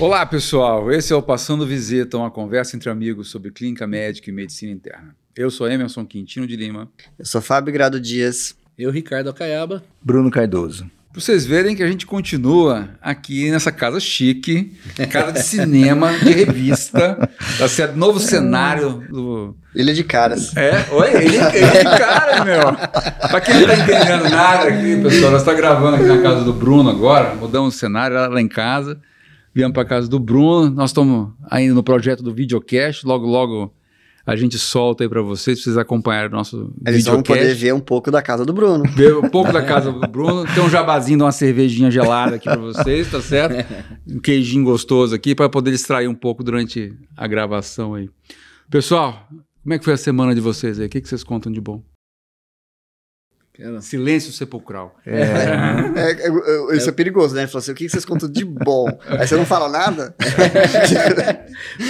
Olá, pessoal. Esse é o Passando Visita, uma conversa entre amigos sobre clínica médica e medicina interna. Eu sou Emerson Quintino de Lima. Eu sou Fábio Grado Dias. Eu, Ricardo Acaiaba. Bruno Cardoso. Pra vocês verem que a gente continua aqui nessa casa chique, casa de cinema, de revista, tá certo? Novo cenário do. Ilha de Caras. É? Oi? Ilha, ilha de Caras, meu. Pra quem não tá entendendo nada aqui, pessoal, nós estamos gravando aqui na casa do Bruno agora, mudamos o cenário lá em casa, viemos pra casa do Bruno, nós estamos ainda no projeto do videocast, logo, logo a gente solta aí para vocês, vocês acompanharem o nosso Eles vão poder ver um pouco da casa do Bruno. Ver um pouco da casa do Bruno. Tem um jabazinho de uma cervejinha gelada aqui para vocês, tá certo? Um queijinho gostoso aqui para poder extrair um pouco durante a gravação aí. Pessoal, como é que foi a semana de vocês aí? O que, que vocês contam de bom? Silêncio sepulcral. É. é, é isso é, perigoso, né? Ele falou assim: o que vocês contam de bom? Aí você não fala nada?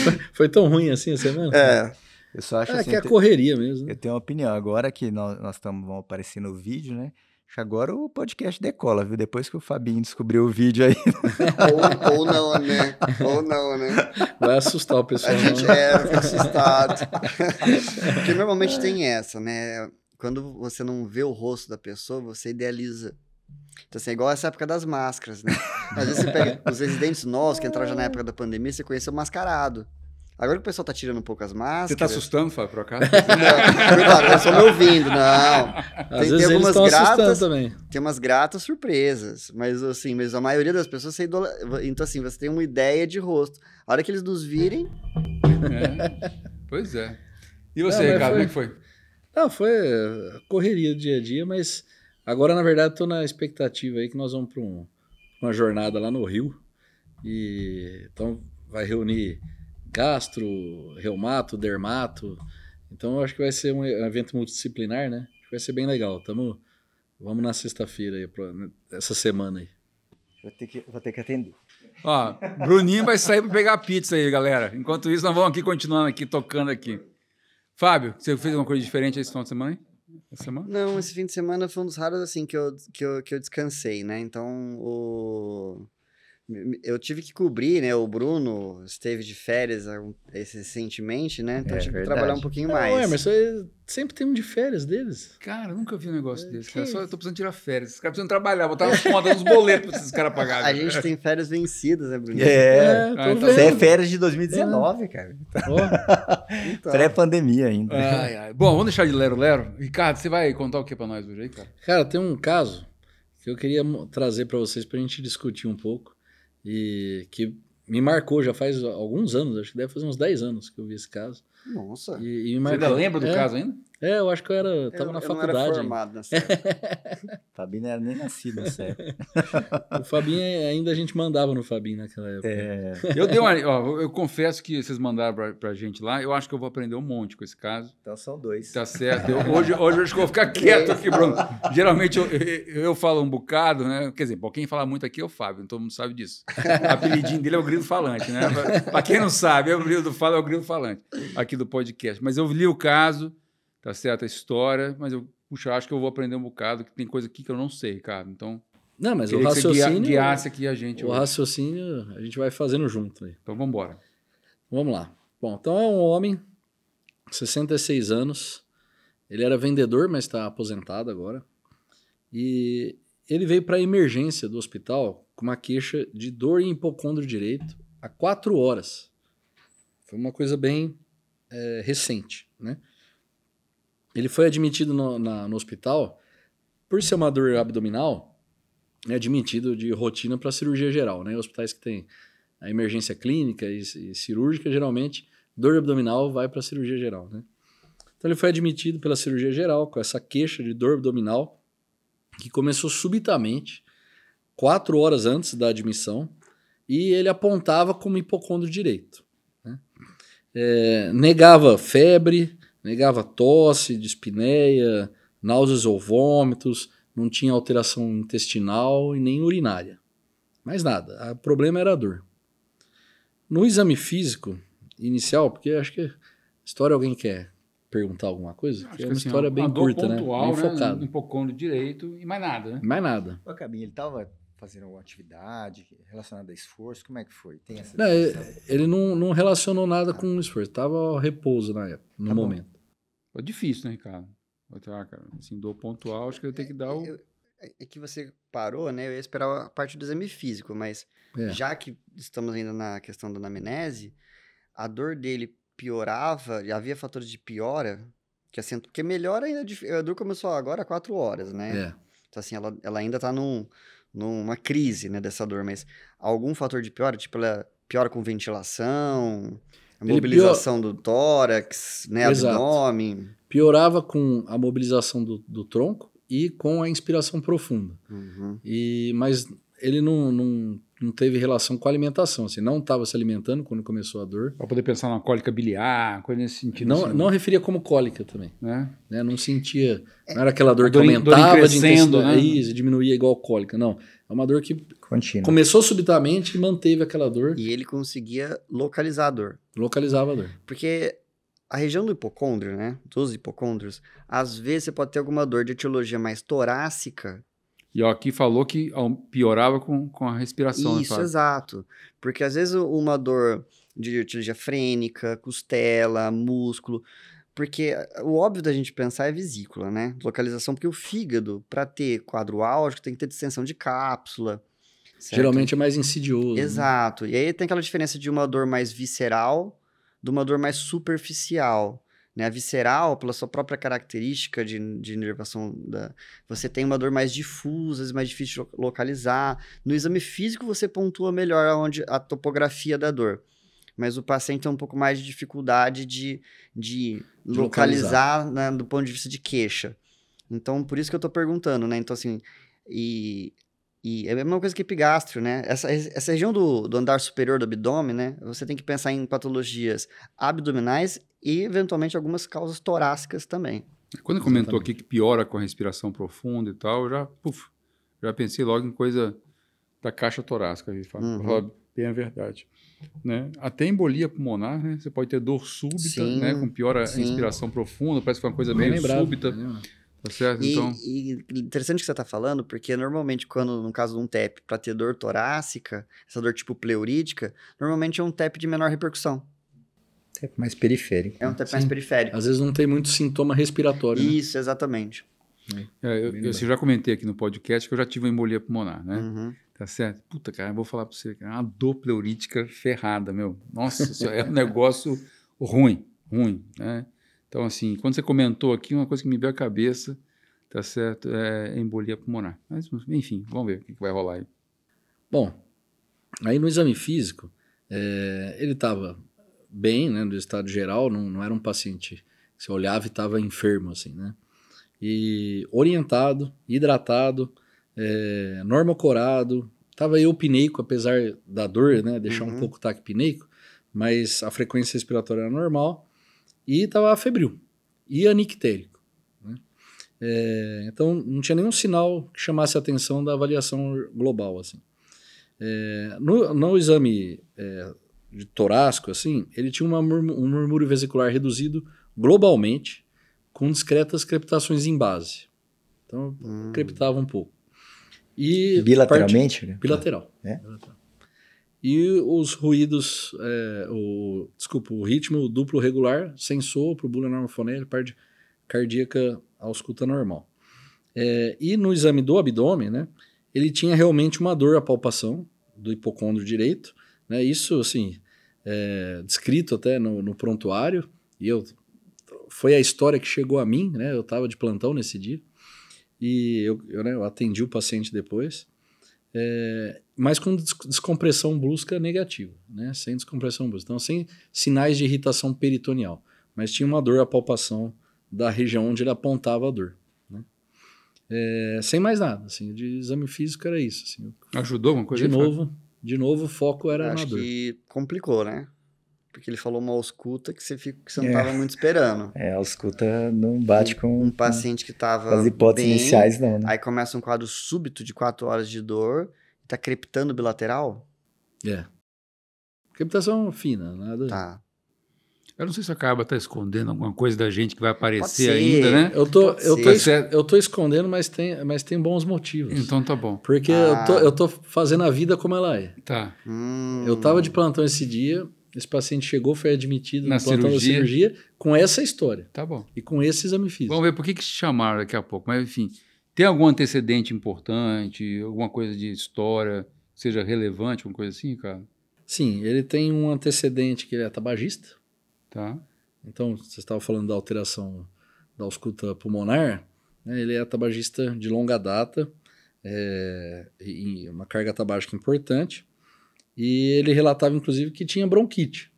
foi, foi tão ruim assim a semana? É. Eu só acho é assim, que é a correria mesmo. Né? Eu tenho uma opinião. Agora que nós, nós estamos aparecer no vídeo, né? Agora o podcast decola, viu? Depois que o Fabinho descobriu o vídeo aí. ou, ou não, né? Ou não, né? Vai assustar o pessoal. A gente é, fica assustado. Porque normalmente tem essa, né? Quando você não vê o rosto da pessoa, você idealiza. Então, assim, é igual essa época das máscaras, né? Às vezes você pega os residentes nossos, que entraram já na época da pandemia, você conheceu mascarado. Agora que o pessoal tá tirando um pouco as máscaras. Você tá assustando, Fábio, por acaso? não, cuidado, eu sou me ouvindo, não. Às tem, vezes tem algumas gratas. Também. Tem umas gratas surpresas. Mas assim, mas a maioria das pessoas você idola... Então, assim, você tem uma ideia de rosto. A hora que eles nos virem. É. Pois é. E você, não, Ricardo, foi... como é que foi? Não, foi correria do dia a dia, mas agora, na verdade, estou na expectativa aí que nós vamos para um, uma jornada lá no Rio. E então vai reunir gastro, reumato, dermato. Então eu acho que vai ser um evento multidisciplinar, né? Acho que vai ser bem legal. Tamo, vamos na sexta-feira aí, essa semana aí. Vou ter que, vou ter que atender. Ó, Bruninho vai sair para pegar pizza aí, galera. Enquanto isso, nós vamos aqui continuando aqui, tocando aqui. Fábio, você fez alguma coisa diferente esse final de semana? semana? Não, esse fim de semana foi um dos raros assim que eu, que eu, que eu descansei, né? Então, o eu tive que cobrir, né? O Bruno esteve de férias recentemente, né? Então é, tive verdade. que trabalhar um pouquinho mais. Não, mas sempre tem um de férias deles. Cara, nunca vi um negócio é, desse. Cara. Só eu tô precisando tirar férias. Esses caras precisam trabalhar, botar uns contas, uns boletos pra esses caras pagarem. A gente tem férias vencidas, né, Bruno? É, é ah, então é férias de 2019, é. cara. então. Pré-pandemia ainda. Ai, ai. Bom, vamos deixar de lero-lero. Ricardo, você vai contar o que pra nós hoje aí, cara? Cara, tem um caso que eu queria trazer para vocês pra gente discutir um pouco e que me marcou já faz alguns anos, acho que deve fazer uns 10 anos que eu vi esse caso. Nossa. E, e Você ainda lembra do é, caso ainda? É, eu acho que eu era, tava eu, na eu faculdade. Não era formado nessa Fabinho não era nem nascido nessa época. o Fabinho ainda a gente mandava no Fabinho naquela época. É. Eu dei uma, ó, eu confesso que vocês mandaram pra, pra gente lá, eu acho que eu vou aprender um monte com esse caso. Então são dois. Tá certo. Eu, hoje, hoje eu acho que eu vou ficar quieto aqui, Bruno. Geralmente eu, eu, eu, falo um bocado, né? Quer dizer, bom, quem fala muito aqui é o Fábio, todo mundo sabe disso. O apelidinho dele é o grilo falante, né? Pra quem não sabe, é o grilo do fala, é o grilo falante aqui do podcast. Mas eu li o caso tá certo a história, mas eu, puxa, acho que eu vou aprender um bocado, que tem coisa aqui que eu não sei, cara. Então, não, mas o raciocínio. Guiasse aqui a gente. O hoje. raciocínio a gente vai fazendo junto aí. Então vamos embora. Vamos lá. Bom, então é um homem, 66 anos. Ele era vendedor, mas está aposentado agora. E ele veio para a emergência do hospital com uma queixa de dor em hipocôndrio direito há quatro horas. Foi uma coisa bem é, recente, né? Ele foi admitido no, na, no hospital por ser uma dor abdominal, é admitido de rotina para cirurgia geral, né? Hospitais que têm a emergência clínica e, e cirúrgica, geralmente, dor abdominal vai para cirurgia geral, né? Então ele foi admitido pela cirurgia geral com essa queixa de dor abdominal que começou subitamente, quatro horas antes da admissão, e ele apontava como hipocondro direito. Né? É, negava febre, negava tosse, dispneia, náuseas ou vômitos, não tinha alteração intestinal e nem urinária. Mais nada. O problema era a dor. No exame físico inicial, porque acho que a história alguém quer perguntar alguma coisa? Acho é uma história assim, bem curta, pontual, né? Bem né? Um pouco direito e mais nada, né? Mais nada. O Cabinho, ele tava fazendo alguma atividade relacionada a esforço? Como é que foi? Tem essa Não, ele, discussão? ele não, não relacionou nada com o esforço. Tava ao repouso na época, no Tá bom. É difícil, né, Ricardo? Ah, cara, assim, do pontual, acho que eu tenho que dar o. Eu- é é que você parou, né? Eu ia esperar a parte do exame físico, mas É. já que estamos ainda na questão da anamnese, a dor dele piorava, e havia fatores de piora, que assim, porque melhora ainda, a dor começou agora há quatro horas, né? É. Então, assim, ela, ela ainda tá num, numa crise, né, dessa dor, mas algum fator de piora, tipo, ela piora com ventilação, a mobilização do tórax, né, Exato. abdômen. Piorava com a mobilização do, do tronco e com a inspiração profunda. Uhum. E, mas ele não, não, não teve relação com a alimentação. Assim, não estava se alimentando quando começou a dor. Pra poder pensar numa cólica biliar, coisa nesse sentido. Não, assim, não referia como cólica também. Né? Né? Não sentia. Não era aquela dor que Dor em- dor aumentava de crescendo, intensidade né? isso, diminuía igual cólica. Não. É uma dor que começou subitamente e manteve aquela dor, E ele conseguia localizar a dor. localizava a dor. Porque a região do hipocôndrio, né, dos hipocôndrios, às vezes você pode ter alguma dor de etiologia mais torácica. E ó, aqui falou que piorava com, com a respiração. né, Isso, exato. Porque às vezes uma dor de etiologia frênica, costela, músculo. Porque o óbvio da gente pensar é vesícula, né? Localização, porque o fígado, para ter quadro álgico, tem que ter distensão de cápsula. certo? Geralmente é mais insidioso. né? Exato. E aí tem aquela diferença de uma dor mais visceral de uma dor mais superficial. Né? A visceral, pela sua própria característica de, de inervação, da, você tem uma dor mais difusa, mais difícil de lo- localizar. No exame físico, você pontua melhor onde a topografia da dor. Mas o paciente tem um pouco mais de dificuldade de, de De localizar, né, do ponto de vista de queixa. Então, por isso que eu tô perguntando, né? Então, assim, e, e é a mesma coisa que epigastro, né? Essa, essa região do, do andar superior do abdômen, né? Você tem que pensar em patologias abdominais e, eventualmente, algumas causas torácicas também. Quando comentou aqui que piora com a respiração profunda e tal, eu já, puf, já pensei logo em coisa da caixa torácica. Uhum. Fala bem a verdade. Né? Até embolia pulmonar, né? Você pode ter dor súbita, Sim, né? Com piora a sim. respiração profunda, parece que foi uma coisa Bem meio súbita, tá certo? E, Então, e interessante que você está falando, porque normalmente, quando no caso de um TEP, para ter dor torácica, essa dor tipo pleurítica, normalmente é um TEP de menor repercussão. É mais periférico. É um TEP mais Sim. periférico. Às vezes não tem muito sintoma respiratório. né? Isso, exatamente. é, eu, eu, eu já comentei aqui no podcast que eu já tive uma embolia pulmonar, né? Uhum. Tá certo? Puta, cara, eu vou falar pra você, é uma dor pleurítica ferrada, meu. Nossa, isso é um negócio ruim, ruim, né? Então, assim, quando você comentou aqui, uma coisa que me veio à cabeça, tá certo, é embolia pulmonar. Mas, enfim, vamos ver o que vai rolar aí. Bom, aí no exame físico, é, ele estava bem, né, do estado geral, não, não era um paciente que você olhava e estava enfermo, assim, né? E orientado, hidratado, é, normocorado, estava eupneico, apesar da dor, né, deixar um Uhum. pouco taquipneico, mas a frequência respiratória era normal, e estava febril, e anictérico. né? É, então, não tinha nenhum sinal que chamasse a atenção da avaliação global, assim. É, no, no exame é, de torácico, assim, ele tinha uma um murmúrio vesicular reduzido globalmente, com discretas crepitações em base. Então, Hum. crepitava um pouco. E Bilateralmente? parte- bilateral. É? Bilateral. E os ruídos, é, o, desculpa, o ritmo duplo regular, sem sopro, bula normofonética, parte cardíaca ausculta normal. É, e no exame do abdômen, né, ele tinha realmente uma dor à palpação do hipocôndrio direito, né, isso, assim, é, descrito até no, no prontuário, e eu, foi a história que chegou a mim, né, eu estava de plantão nesse dia, e eu, eu, né, eu atendi o paciente depois, é, mas com des- descompressão brusca negativa, né? Sem descompressão brusca. Então, sem sinais de irritação peritoneal. Mas tinha uma dor à palpação da região onde ele apontava a dor. né? É, sem mais nada, assim, de exame físico era isso. assim. Ajudou alguma coisa? de novo, de novo, o foco era Acho na dor. que complicou, né? Porque ele falou uma ausculta que você, fica, que você não É. estava muito esperando. É, a ausculta não bate com, Um paciente que estava as hipóteses bem, iniciais, não, né? aí começa um quadro súbito de 4 horas de dor, tá crepitando bilateral? É. Crepitação fina, nada. Tá. Eu não sei se a Carba está escondendo alguma coisa da gente que vai aparecer ainda, né? Eu tô, Pode eu, ser. tô, es- eu tô escondendo, mas tem, mas tem bons motivos. Então tá bom. Porque Ah. eu, tô, eu tô fazendo a vida como ela é. Tá. Hum, Eu tava de plantão esse dia, esse paciente chegou, foi admitido Na cirurgia. cirurgia com essa história Tá bom. e com esse exame físico. Vamos ver por que, que te chamaram daqui a pouco. Mas, enfim, tem algum antecedente importante, alguma coisa de história que seja relevante, alguma coisa assim, cara? Sim, ele tem um antecedente que ele é tabagista. Tá. Então, você estava falando da alteração da ausculta pulmonar, né? ele é tabagista de longa data, é, e e uma carga tabágica importante, e ele relatava, inclusive, que tinha bronquite,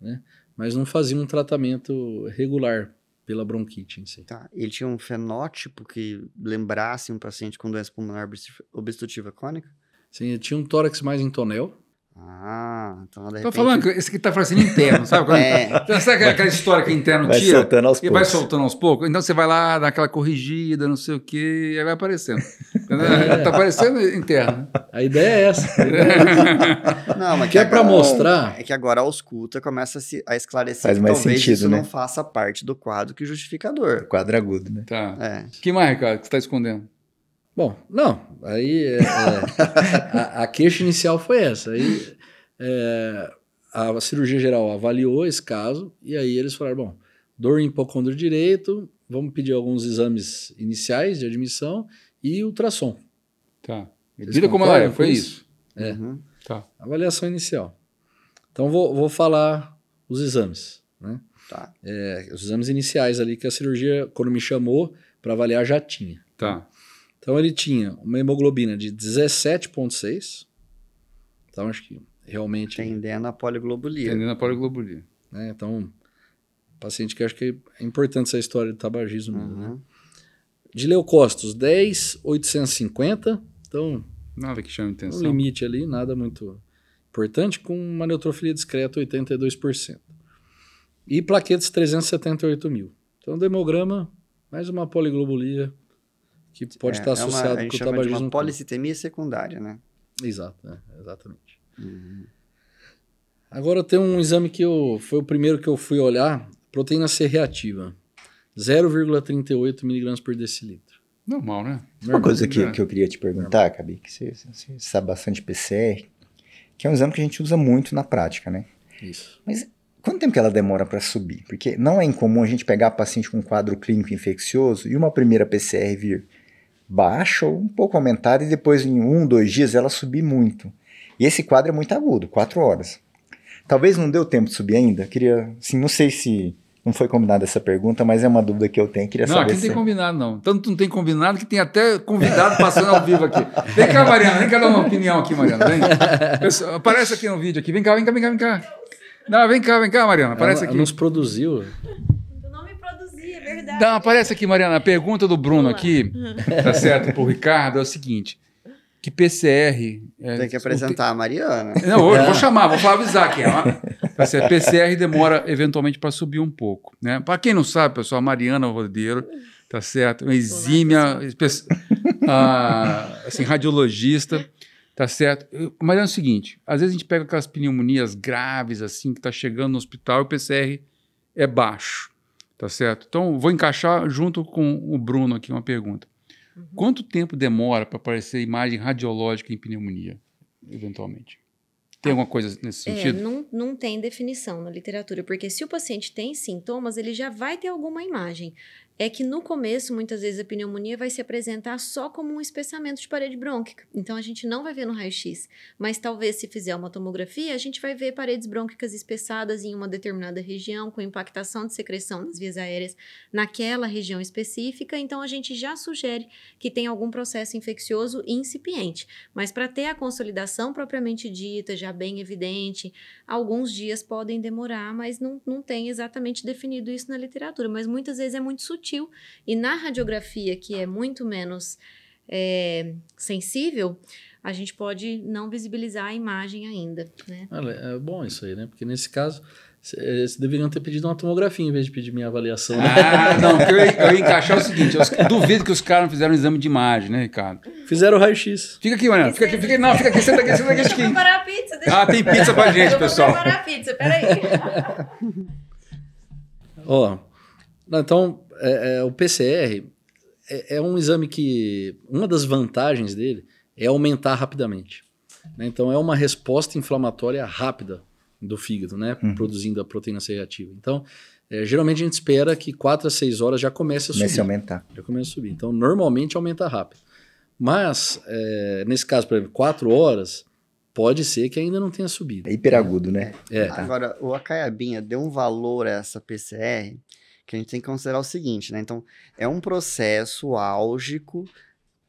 né? mas não fazia um tratamento regular pela bronquite em si. Tá. Ele tinha um fenótipo que lembrasse um paciente com doença pulmonar obstru- obstrutiva crônica? Sim, ele tinha um tórax mais em tonel, Ah, então de Tô repente... falando que esse aqui tá parecendo interno, sabe? Quando- É. Sabe aquela- aquela história que interno Vai tira? soltando aos E vai poucos. soltando aos poucos. Então você vai lá, dá aquela corrigida, não sei o quê, e aí vai aparecendo. Tá aparecendo interno. a ideia é essa. Não, mas Que é pra agora- mostrar- É que agora a ausculta começa a, se- a esclarecer Faz que mais talvez sentido, isso né? não faça parte do quadro que justificador. Quadro agudo, né? Tá. É. que mais, Ricardo, que você tá escondendo? Bom, não, aí é, é, a, a queixa inicial foi essa. Aí é, a cirurgia geral avaliou esse caso e aí eles falaram, bom, dor em hipocôndrio direito, vamos pedir alguns exames iniciais de admissão e ultrassom. Tá. Vida como ela é, foi isso. É. Uhum. Tá. Avaliação inicial. Então vou, vou falar os exames, né? Tá. É, os exames iniciais ali que a cirurgia, quando me chamou para avaliar, já tinha. Tá. Então ele tinha uma hemoglobina de 17,6. Então acho que realmente. Tendendo a poliglobulia. Entendendo a poliglobulia. né, então, paciente que acho que é importante essa história de tabagismo. né? Uhum. De leucócitos, 10,850. Então, Nada que chame um atenção. limite ali, nada muito importante, com uma neutrofilia discreta, 82%. E plaquetas, 378 mil. Então, do hemograma, mais uma poliglobulia que pode É, estar é uma- associado a gente com o chama de tabagismo. uma policitemia secundária, né? Exato, é, exatamente. Uhum. Agora tem um exame que eu, foi o primeiro que eu fui olhar, proteína C reativa, 0,38 miligramas por decilitro. Normal, né? Uma coisa que, É. que eu queria te perguntar, Cabi, que você, você sabe bastante PCR, que é um exame que a gente usa muito na prática, né? Isso. Quanto tempo que ela demora para subir? Porque não é incomum a gente pegar paciente com quadro clínico infeccioso e uma primeira PCR vir baixa ou um pouco aumentada e depois em um, dois dias ela subir muito. E esse quadro é muito agudo, quatro horas. Talvez não deu tempo de subir ainda. Queria, assim, não sei se não foi combinada essa pergunta, mas é uma dúvida que eu tenho. Queria Não, saber aqui não se tem combinado, não. Tanto não tem combinado que tem até convidado passando ao vivo aqui. Vem cá, Mariana, vem cá dar uma opinião aqui, Mariana. Vem. Aparece aqui no vídeo aqui. Vem cá, vem cá, vem cá, vem cá. Não, vem cá, vem cá, Mariana. Aparece ela, aqui. ela nos produziu. É. Não, aparece aqui, Mariana. A pergunta do Bruno aqui, tá certo, pro Ricardo, é o seguinte. Que PCR... é, Tem que o apresentar a Mariana. Não, eu vou chamar, vou falar, avisar aqui. ó. Tá PCR demora eventualmente para subir um pouco. Né? Para quem não sabe, pessoal, a Mariana Rodeiro, tá certo? Uma exímia, ah, assim, radiologista, tá certo? Mariana, é o seguinte: às vezes a gente pega aquelas pneumonias graves, assim, que tá chegando no hospital e o PCR é baixo, tá certo? Então, vou encaixar junto com o Bruno aqui uma pergunta. Quanto tempo demora para aparecer imagem radiológica em pneumonia, eventualmente? Tem alguma coisa nesse É, sentido? não, não tem definição na literatura, porque se o paciente tem sintomas, ele já vai ter alguma imagem. É que no começo, muitas vezes, a pneumonia vai se apresentar só como um espessamento de parede brônquica. Então, a gente não vai ver no raio-x. Mas talvez, se fizer uma tomografia, a gente vai ver paredes brônquicas espessadas em uma determinada região, com impactação de secreção nas vias aéreas naquela região específica. Então, a gente já sugere que tem algum processo infeccioso incipiente. Mas para ter a consolidação propriamente dita, já bem evidente, alguns dias podem demorar, mas não, não tem exatamente definido isso na literatura. Mas muitas vezes é muito sutil. E na radiografia, que é muito menos é, sensível, a gente pode não visibilizar a imagem ainda, né? É bom isso aí, né? Porque nesse caso, vocês deveriam ter pedido uma tomografia em vez de pedir minha avaliação. né? Ah, não, porque eu, ia- eu ia encaixar o seguinte: eu duvido que os caras não fizeram um exame de imagem, né, Ricardo? Fizeram o raio-x. Fica aqui, Mariana. Fica aqui, fica aqui. Não, fica aqui, senta aqui, senta aqui. Deixa aqui. eu preparar a pizza. Deixa Ah, tem pizza pra gente, eu pessoal. vou preparar a pizza, peraí. Ó, então, é, é, o PCR é, é um exame que. Uma das vantagens dele é aumentar rapidamente. né? Então, é uma resposta inflamatória rápida do fígado, né? Uhum. Produzindo a proteína C reativa. Então, é, geralmente a gente espera que 4 a 6 horas já comece a subir. Comece a aumentar. Já começa a subir. Então, normalmente aumenta rápido. Mas, é, nesse caso, por exemplo, 4 horas, pode ser que ainda não tenha subido. É hiperagudo, né? É, Agora, o Acaiabinha deu um valor a essa PCR que a gente tem que considerar o seguinte, né? Então, é um processo álgico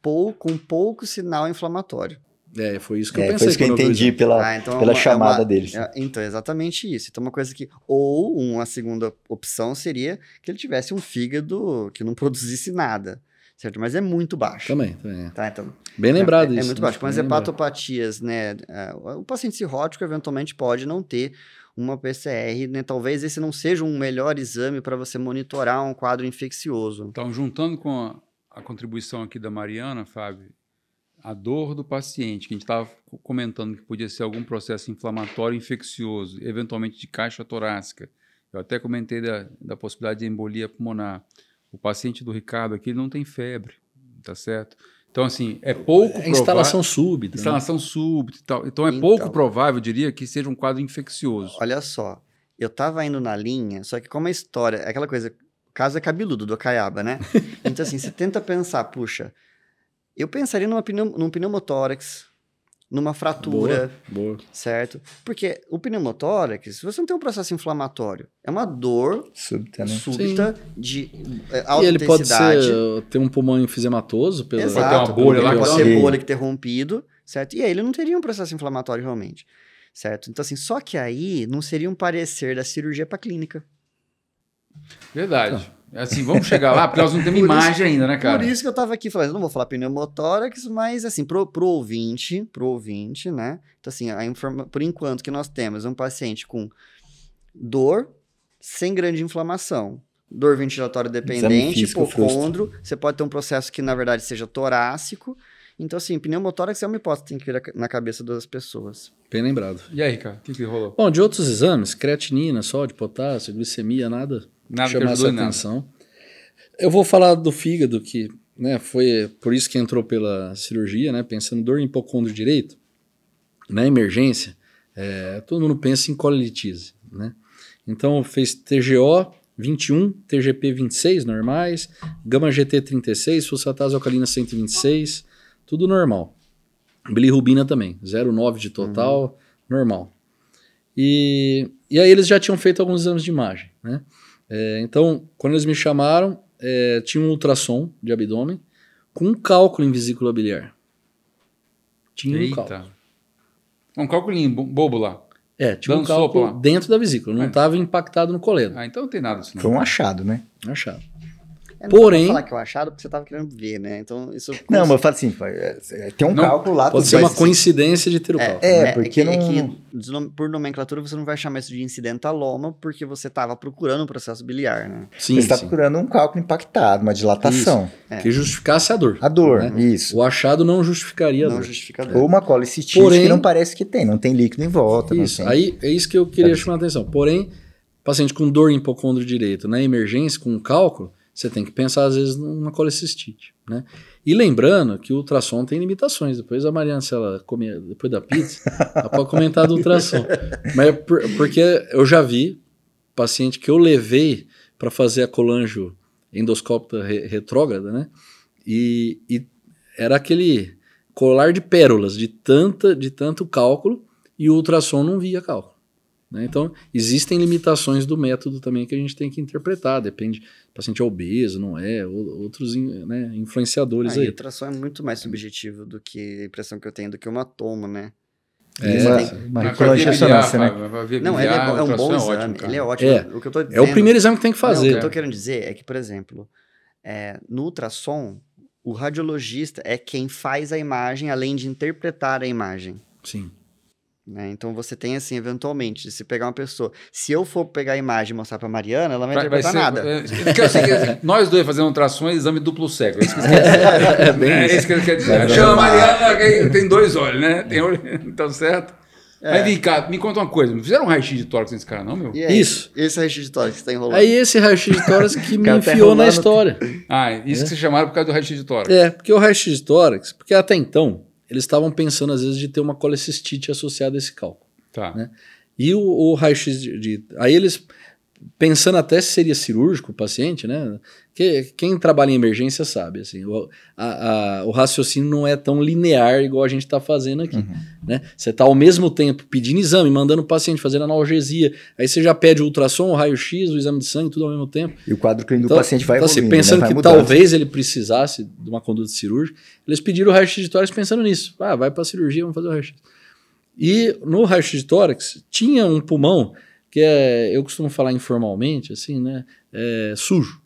pou- com pouco sinal inflamatório. é, foi isso que eu É, pensei. foi isso que eu entendi exame. pela, Ah, então é pela uma- é chamada uma- deles. É, então, é exatamente isso. Então, uma coisa que. Ou uma segunda opção seria que ele tivesse um fígado que não produzisse nada. Certo? Mas é muito baixo. Também, também. é. Tá, então. Bem lembrado é, isso. É muito né? baixo. Com as Bem lembrado. hepatopatias, né? é, o paciente cirrótico eventualmente pode não ter uma PCR, né? Talvez esse não seja um melhor exame para você monitorar um quadro infeccioso. Então, juntando com a, a contribuição aqui da Mariana, Fábio, a dor do paciente, que a gente estava comentando que podia ser algum processo inflamatório infeccioso, eventualmente de caixa torácica. Eu até comentei da, da possibilidade de embolia pulmonar. O paciente do Ricardo aqui não tem febre, tá certo? Então, assim, é pouco É instalação provável- súbita. né? Instalação súbita e tal. Então, é Então. pouco provável, eu diria, que seja um quadro infeccioso. Olha só, eu tava indo na linha, só que como a história, é aquela coisa, o caso é cabeludo do Caiaba, né? Então assim, você tenta pensar, puxa, eu pensaria numa pneu, num pneumotórax, numa fratura, Boa, boa. certo? Porque o pneumotórax, se você não tem um processo inflamatório, é uma dor Súbita, né? súbita de é, E alta ele pode intensidade. ser, uh, ter um pulmão enfisematoso pela, Exato, Pode ter uma bolha lá ele que pode ter bolha que ter rompido, certo? E aí ele não teria um processo inflamatório realmente, certo? Então assim, só que aí não seria um parecer da cirurgia para clínica. Verdade. Assim, vamos chegar lá, porque nós não temos Por isso- imagem ainda, né, cara? Por isso que eu tava aqui falando, eu não vou falar pneumotórax, mas assim, pro, pro ouvinte, pro ouvinte, né? Então assim, a informa... por enquanto que nós temos um paciente com dor sem grande inflamação, dor ventilatória dependente, hipocondro, você pode ter um processo que na verdade seja torácico. Então assim, pneumotórax é uma hipótese que tem que vir na cabeça das pessoas. Bem lembrado. E aí, cara, o que, que rolou? Bom, de outros exames, creatinina, sódio, potássio, glicemia, nada Nada chamar essa em nada. atenção. Eu vou falar do fígado, que né, foi por isso que entrou pela cirurgia, né, pensando em dor em hipocondro direito, na emergência, é, todo mundo pensa em colitise, né? Então fez TGO 21, TGP 26 normais, gama GT 36, fosfatase alcalina 126, tudo normal. Bilirrubina também, 0,9 de total, normal. E, e aí eles já tinham feito alguns exames de imagem, né? É, então, quando eles me chamaram, é, tinha um ultrassom de abdômen com um cálculo em vesícula biliar. Tinha um cálculo. Eita. Um cálculo bo- bobo lá. É, tinha um Dando sopa cálculo dentro da vesícula, não estava impactado no coledo. Ah, então não tem nada disso. Foi um achado, né? Achado. Eu não Porém- vou falar que eu achado porque você tava querendo ver, né? Então isso Não, mas eu falo assim, é, é, tem um Não, cálculo lá. Pode ser uma assim, coincidência de ter o É, cálculo. É, é, porque é que, não- é que por nomenclatura você não vai chamar isso de incidentaloma porque você estava procurando um processo biliar, né? Sim, Você está sim. procurando um cálculo impactado, uma dilatação. Que justificasse a dor. A dor, né? isso. O achado não justificaria a Não dor. justificador. Ou uma colicitite Porém- que não parece que tem, não tem líquido em volta. Isso, não aí é isso que eu queria chamar a atenção. Porém, paciente com dor em hipocondro direito, na emergência, com um cálculo, você tem que pensar às vezes numa colecistite, né? E lembrando que o ultrassom tem limitações. Depois a Mariana, se ela comer depois da pizza, ela pode comentar do ultrassom. Mas é por- porque eu já vi paciente que eu levei para fazer a colangio endoscópica re- retrógrada, né? E, e era aquele colar de pérolas de tanta de tanto cálculo e o ultrassom não via cálculo. né? Então, existem limitações do método também que a gente tem que interpretar. Depende, paciente é obeso, não é, ou- outros né, influenciadores Ah, aí. ultrassom é muito mais subjetivo do que a impressão que eu tenho do que uma toma, né? É, uma, tem- uma ressonância, né? Não, ele é, é um bom ultrassom exame, cara. ele é ótimo. É. O que eu tô É o dizendo- primeiro exame que tem que Não, o fazer. que eu tô querendo dizer é que, por exemplo, é, no ultrassom, o radiologista é quem faz a imagem além de interpretar a imagem. Sim. Né? Então você tem assim, eventualmente, se pegar uma pessoa. Se eu for pegar a imagem e mostrar pra Mariana, ela não vai interpretar ser- nada. é, eu sei assim, nós dois fazendo ultrassom é exame duplo cego. É isso que você quer dizer. É bem É isso. isso que ele quer dizer. Chama a Mariana, tem dois olhos, né? Tem olho, então certo? É. Mas vem cá, me conta uma coisa. Não fizeram um raio-x de tórax nesse cara, não, meu? Aí, Isso. Esse raio-x de tórax que tá enrolando. Aí esse raio-x de tórax que me tá enfiou na enrolando. história. Ah, isso que vocês chamaram por causa do raio-x de tórax. É, porque o raio-x de tórax, porque até então, eles estavam pensando às vezes de ter uma colecistite associada a esse cálculo. Tá. Né? E o, o raio-x de, de- Aí eles, pensando até se seria cirúrgico o paciente, né? Que, quem trabalha em emergência sabe, assim, o, a- a- o raciocínio não é tão linear igual a gente está fazendo aqui. Né? Você está ao mesmo tempo pedindo exame, mandando o paciente fazer analgesia, aí você já pede o ultrassom, o raio-x, o exame de sangue, tudo ao mesmo tempo. E o quadro clínico Então, do paciente vai então, assim, evoluindo, pensando né? vai que mudando. talvez ele precisasse de uma conduta cirúrgica, eles pediram o raio-x de tórax pensando nisso. Ah, vai para a cirurgia, vamos fazer o raio-x. E no raio-x de tórax tinha um pulmão que é, eu costumo falar informalmente, assim, né, é, sujo,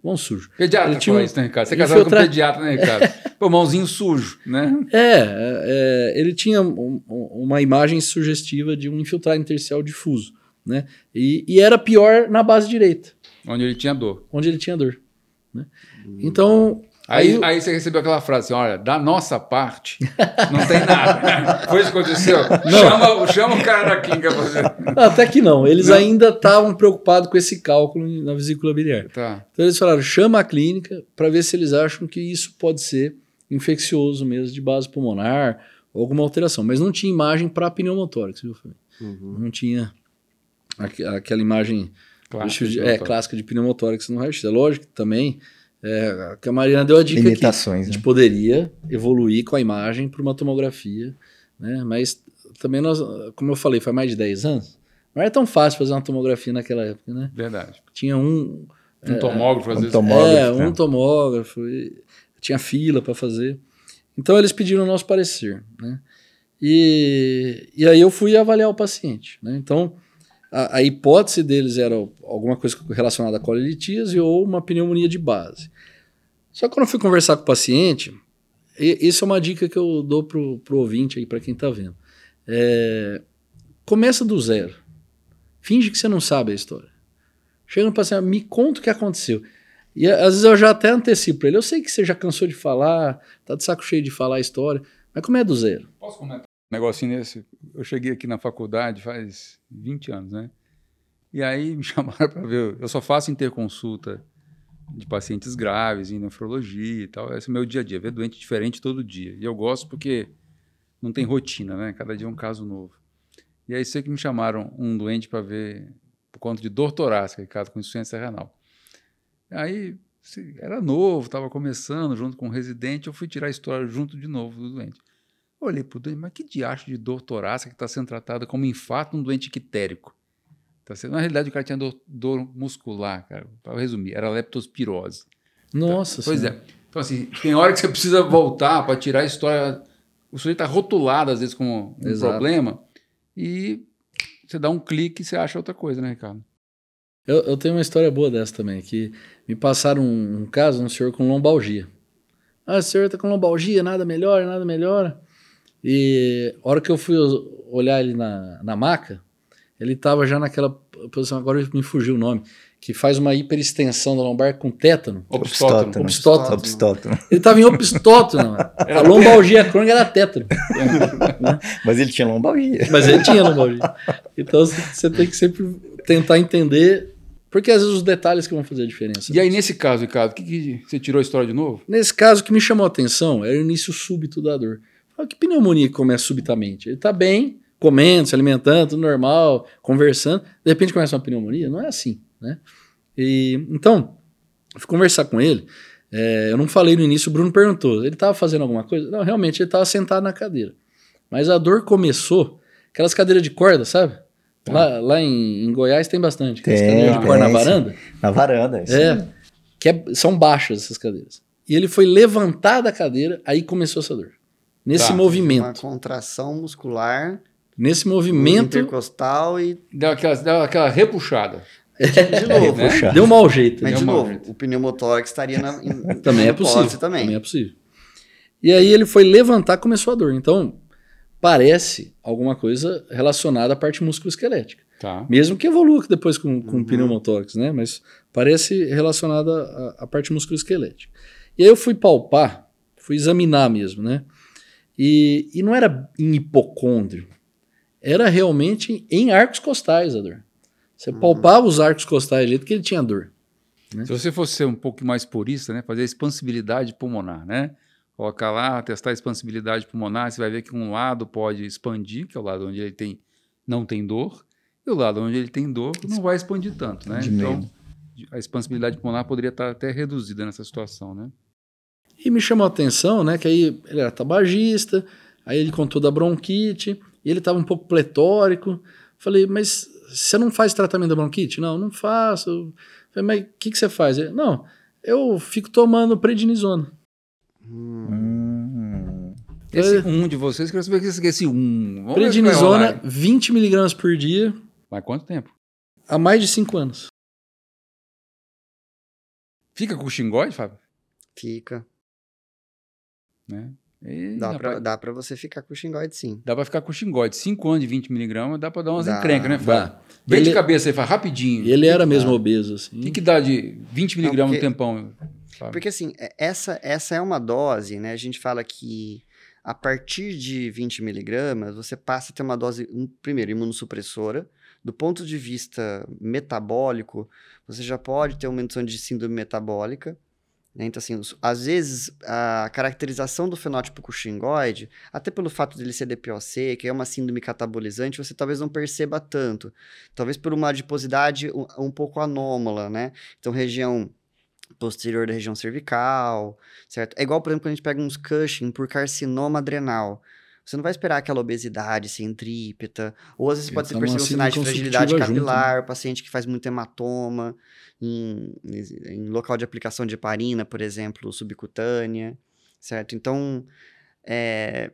pulmão sujo. Pediatra Ele tinha um- isso, né, Ricardo? Você é casado com filtra- um pediatra, né, Ricardo? Pulmãozinho sujo, né? É, é, ele tinha um- uma imagem sugestiva de um infiltrado intersticial difuso, né, e, e era pior na base direita, Onde ele tinha dor. onde ele tinha dor. Né? Então, Aí, Aí- aí você recebeu aquela frase assim: olha, da nossa parte, não tem nada. Foi isso que aconteceu? Chama, chama o cara da clínica pra fazer. Até que não. Eles Não? ainda estavam preocupados com esse cálculo na vesícula biliar. Tá. Então eles falaram: chama a clínica para ver se eles acham que isso pode ser infeccioso mesmo, de base pulmonar, ou alguma alteração. Mas não tinha imagem para pneumotórax, viu? Uhum. Não tinha aque- aquela imagem Clássico de é, clássica de pneumotórax no raio-x. É lógico que também é, que a Mariana deu a dica que Limitações, a gente né? poderia evoluir com a imagem para uma tomografia, né? Mas também nós, como eu falei, faz mais de 10 anos. Não era tão fácil fazer uma tomografia naquela época, né? Verdade. Tinha um, Um tomógrafo, às um vezes. tomógrafo. é, um né? tomógrafo, e tinha fila para fazer. Então eles pediram o nosso parecer, né? E, e aí eu fui avaliar o paciente, né? Então a, a hipótese deles era alguma coisa relacionada à colelitíase ou uma pneumonia de base. Só que quando eu fui conversar com o paciente, e, isso é uma dica que eu dou pro, pro ouvinte aí, para quem tá vendo. É, começa do zero. Finge que você não sabe a história. Chega no paciente, me conta o que aconteceu. E às vezes eu já até antecipo pra ele. Eu sei que você já cansou de falar, tá de saco cheio de falar a história, mas como é do zero? Posso comentar um negocinho nesse? Eu cheguei aqui na faculdade faz 20 anos, né? E aí me chamaram para ver. Eu só faço interconsulta de pacientes graves em nefrologia e tal. Esse é o meu dia a dia, ver doente diferente todo dia. E eu gosto porque não tem rotina, né? Cada dia é um caso novo. E aí sei que me chamaram um doente para ver por conta de dor torácica, caso com insuficiência renal. Aí era novo, estava começando junto com o residente, eu fui tirar a história junto de novo do doente. Olhei pro doente, mas que diacho de dor torácica que está sendo tratada como infarto num doente ictérico? Tá sendo, na realidade, o cara tinha dor, dor muscular, cara. Para resumir, era leptospirose. Nossa Pois Senhora. é. Então, assim, tem hora que você precisa voltar para tirar a história. O sujeito está rotulado, às vezes, como um Exato. problema, e você dá um clique e você acha outra coisa, né, Ricardo? Eu, eu tenho uma história boa dessa também, que me passaram um, um caso, um senhor com lombalgia. Ah, o senhor tá com lombalgia, nada melhora, nada melhora. E a hora que eu fui olhar ele na, na maca, ele tava já naquela posição, agora me fugiu o nome, que faz uma hiperextensão da lombar com tétano. Obstótono. Obstótono. Obstótono. Ele tava em obstótono. a lombalgia crônica era tétano. Mas ele tinha lombalgia. Mas ele tinha lombalgia. Então você tem que sempre tentar entender, porque às vezes os detalhes que vão fazer a diferença. E aí, nesse caso, Ricardo, o que, que você tirou a história de novo? Nesse caso, o que me chamou a atenção era o início súbito da dor. Que pneumonia que começa subitamente? Ele tá bem, comendo, se alimentando, tudo normal, conversando, de repente começa uma pneumonia? Não é assim, né? E, então, eu fui conversar com ele, é, eu não falei no início, o Bruno perguntou, ele estava fazendo alguma coisa? Não, realmente, ele estava sentado na cadeira. Mas a dor começou, aquelas cadeiras de corda, sabe? Lá, lá em, em Goiás tem bastante, Tem, cadeiras de tem, corda na sim. varanda. Na varanda. isso. É, que é- são baixas essas cadeiras. E ele foi levantar da cadeira, aí começou essa dor. Nesse Tá. Uma movimento. contração muscular, Nesse movimento, intercostal e Deu aquela, deu aquela repuxada. de novo. né? Puxa. deu um mau jeito. Mas né? de Deu novo, mal, gente. o pneumotórax estaria na em- Também é possível. Também. Também é possível. E aí ele foi levantar, começou a dor. Então, parece alguma coisa relacionada à parte musculoesquelética. Tá. Mesmo que evolua depois com, com Uhum. pneumotórax, né? Mas parece relacionada à, à parte musculoesquelética. E aí eu fui palpar, fui examinar mesmo, né? E, e não era em hipocôndrio, era realmente em arcos costais a dor. Você palpava os arcos costais ali que ele tinha dor. Se você fosse ser um pouco mais purista, né, fazer a expansibilidade pulmonar, né? Colocar lá, testar a expansibilidade pulmonar, você vai ver que um lado pode expandir, que é o lado onde ele tem, não tem dor, e o lado onde ele tem dor não vai expandir tanto, né? Então, a expansibilidade pulmonar poderia estar até reduzida nessa situação, né? E me chamou a atenção, né, que aí ele era tabagista, aí ele contou da bronquite, e ele estava um pouco pletórico. Falei, mas você não faz tratamento da bronquite? Não, não faço. Falei, mas o que, que você faz? Ele, não, eu fico tomando prednisona. Hum. Esse um de vocês, quero saber que esse um. Vamos Prednisona, rolar. 20 miligramas por dia, Mas quanto tempo? há mais de 5 anos. Fica com o xingóide, Fábio? Fica. Né? E, Dá pra, dá pra você ficar com o xingoide, sim. Dá pra ficar com xingóide. 5 anos de 20 miligramas, dá pra dar umas Dá, encrencas, né, Fábio? Dá. Vem de Ele- cabeça aí, Fábio, rapidinho. Ele era mesmo dá? obeso, assim. O que, que dá de 20 miligramas porque- no tempão? Fábio? Porque assim, é- essa, essa é uma dose, né? A gente fala que a partir de 20 miligramas, você passa a ter uma dose, um, primeiro, imunossupressora. Do ponto de vista metabólico, você já pode ter uma indução de síndrome metabólica. Né? Então, assim, às vezes, a caracterização do fenótipo cuxingoide, até pelo fato dele ser DPOC, que é uma síndrome catabolizante, você talvez não perceba tanto. Talvez por uma adiposidade um pouco anômala, né? Então, região posterior da região cervical, certo? É igual, por exemplo, quando a gente pega uns Cushing por carcinoma adrenal. Você não vai esperar aquela obesidade centrípeta, ou às vezes pode ser uma perceber um sinais de fragilidade consumptiva junto, né? capilar, paciente que faz muito hematoma, em, em local de aplicação de heparina, por exemplo, subcutânea, certo? Então, é,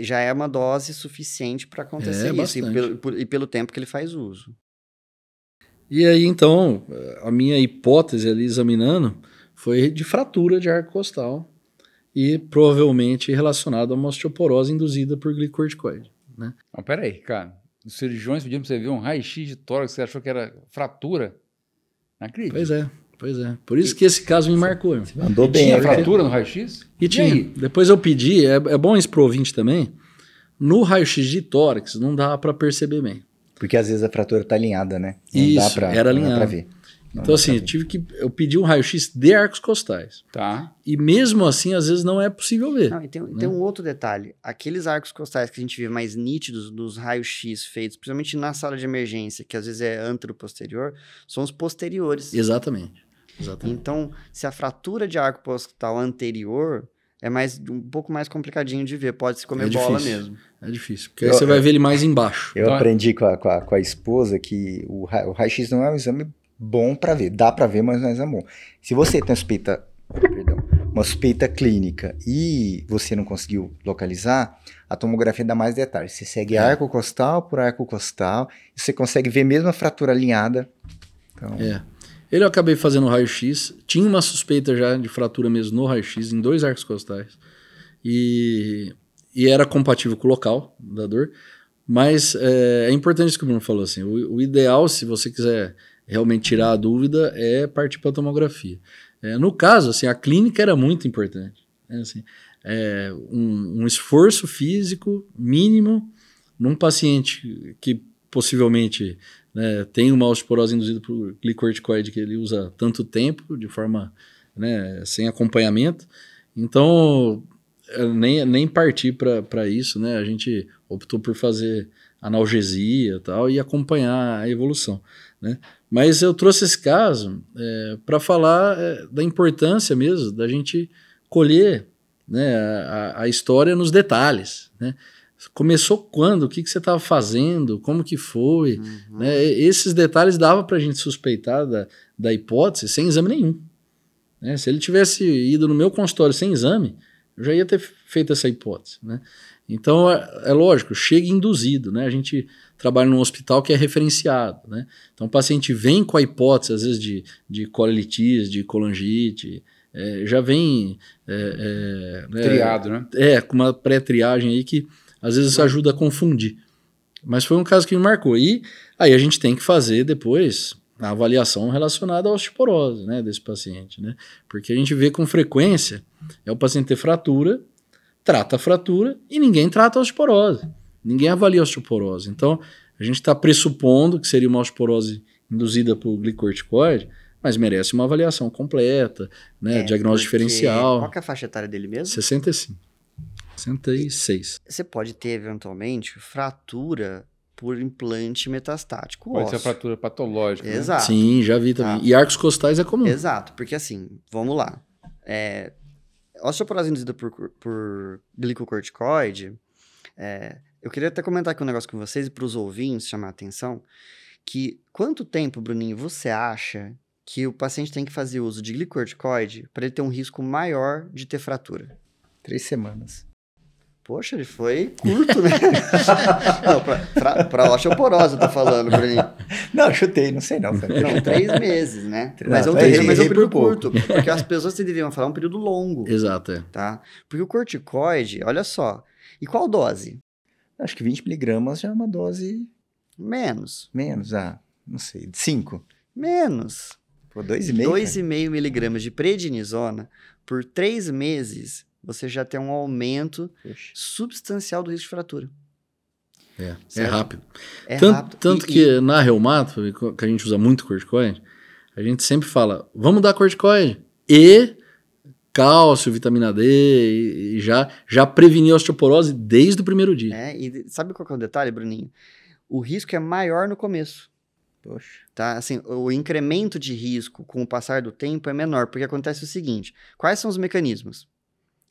já é uma dose suficiente para acontecer É, isso, e pelo, por- e pelo tempo que ele faz uso. E aí, então, a minha hipótese ali examinando foi de fratura de arco costal e provavelmente relacionado a uma osteoporose induzida por glicorticoide. Né? Não, peraí, cara. Os cirurgiões pediram pra você ver um raio-x de tórax, você achou que era fratura? Não acredito. Pois é, pois é. Por isso que esse caso me marcou. irmão. Andou E bem, tinha fratura no raio-x? E tinha. aí? Depois eu pedi, é, é bom isso pro ouvinte também. No raio-x de tórax não dá para perceber bem. Porque às vezes a fratura tá alinhada, né? Não Isso, dá pra, era não dá pra alinhada. ver. Então, assim, eu tive que. Eu pedi um raio-x de arcos costais. Tá. E mesmo assim, às vezes não é possível ver. Não, e tem, né? tem um outro detalhe. Aqueles arcos costais que a gente vê mais nítidos dos raios-x feitos, principalmente na sala de emergência, que às vezes é antero-posterior, são os posteriores. Exatamente. Exatamente. Então, se a fratura de arco costal anterior é mais um pouco mais complicadinho de ver, pode se comer É bola difícil. mesmo. É difícil. Porque aí Eu- você vai ver ele mais embaixo. Eu Então- aprendi com a, com, a, com a esposa que o, ra- o raio-x não é um exame bom pra ver. Dá pra ver, mas não é bom. Se você tem uma suspeita, perdão, uma suspeita clínica e você não conseguiu localizar, a tomografia dá mais detalhes. Você segue É. arco costal por arco costal, você consegue ver mesmo a fratura alinhada. Então, É. Ele eu acabei fazendo raio-x. Tinha uma suspeita já de fratura mesmo no raio-x, em dois arcos costais. E, e era compatível com o local da dor. Mas é, é importante isso que o Bruno falou. Assim, o, o ideal, se você quiser realmente tirar a dúvida, é partir para a tomografia. É, no caso, assim, a clínica era muito importante. né, assim, é, um, um esforço físico mínimo num paciente que possivelmente né, tem uma osteoporose induzida por glicorticoide que ele usa tanto tempo, de forma né, sem acompanhamento. Então, eu nem, nem partir para isso, né? A gente optou por fazer analgesia e tal e acompanhar a evolução, né? Mas eu trouxe esse caso é, para falar é, da importância mesmo da gente colher né, a, a história nos detalhes, né? Começou quando? O que, que você estava fazendo? Como que foi? Uhum. Né? Esses detalhes dava para a gente suspeitar da, da hipótese sem exame nenhum. né? Se ele tivesse ido no meu consultório sem exame, eu já ia ter feito essa hipótese. Né? Então, é, é lógico, chega induzido. Né? A gente trabalha num hospital que é referenciado. Né? Então, o paciente vem com a hipótese, às vezes, de, de colelitis, de colangite, é, já vem... É, é, né, Triado, né? é, com uma pré-triagem aí que às vezes ajuda a confundir. Mas foi um caso que me marcou. E aí a gente tem que fazer depois a avaliação relacionada à osteoporose né, desse paciente. Né? Porque a gente vê com frequência é o paciente ter fratura, trata a fratura e ninguém trata a osteoporose. Ninguém avalia a osteoporose. Então, a gente está pressupondo que seria uma osteoporose induzida por glicorticoide, mas merece uma avaliação completa, né? É, diagnóstico diferencial. Qual que é a faixa etária dele mesmo? 65. 66. Você pode ter, eventualmente, fratura por implante metastático Pode ser ósseo. fratura patológica. né? Exato. Sim, já vi também. Tá. E arcos costais é comum. Exato, porque assim, vamos lá. É, osteoporose induzida por, por glicocorticoide, é, eu queria até comentar aqui um negócio com vocês e para os ouvintes chamar a atenção, que quanto tempo, Bruninho, você acha que o paciente tem que fazer uso de glicocorticoide para ele ter um risco maior de ter fratura? Três semanas. Poxa, ele foi curto, né? não, pra, osteoporose eu tô falando, Bruninho. Não, chutei, não sei não. Não, três meses, né? Não, Mas é um, errei- mas é um período por pouco. curto. Porque as pessoas deveriam falar um período longo, Exato, é. tá? Porque o corticoide, olha só. E qual dose? Acho que 20 miligramas já é uma dose Menos. menos, ah, não sei, 5. Menos. Pô, 2,5? 2,5 miligramas de prednisona por três meses, você já tem um aumento Poxa. substancial do risco de fratura. É, é Certo? rápido. É tanto rápido. tanto E- que na reumato, que a gente usa muito corticoide, a gente sempre fala, vamos dar corticoide e cálcio, vitamina D, e, e já, já prevenir a osteoporose desde o primeiro dia. É, e sabe qual é o detalhe, Bruninho? O risco é maior no começo. Poxa. tá? Assim, o incremento de risco com o passar do tempo é menor, porque acontece o seguinte: quais são os mecanismos?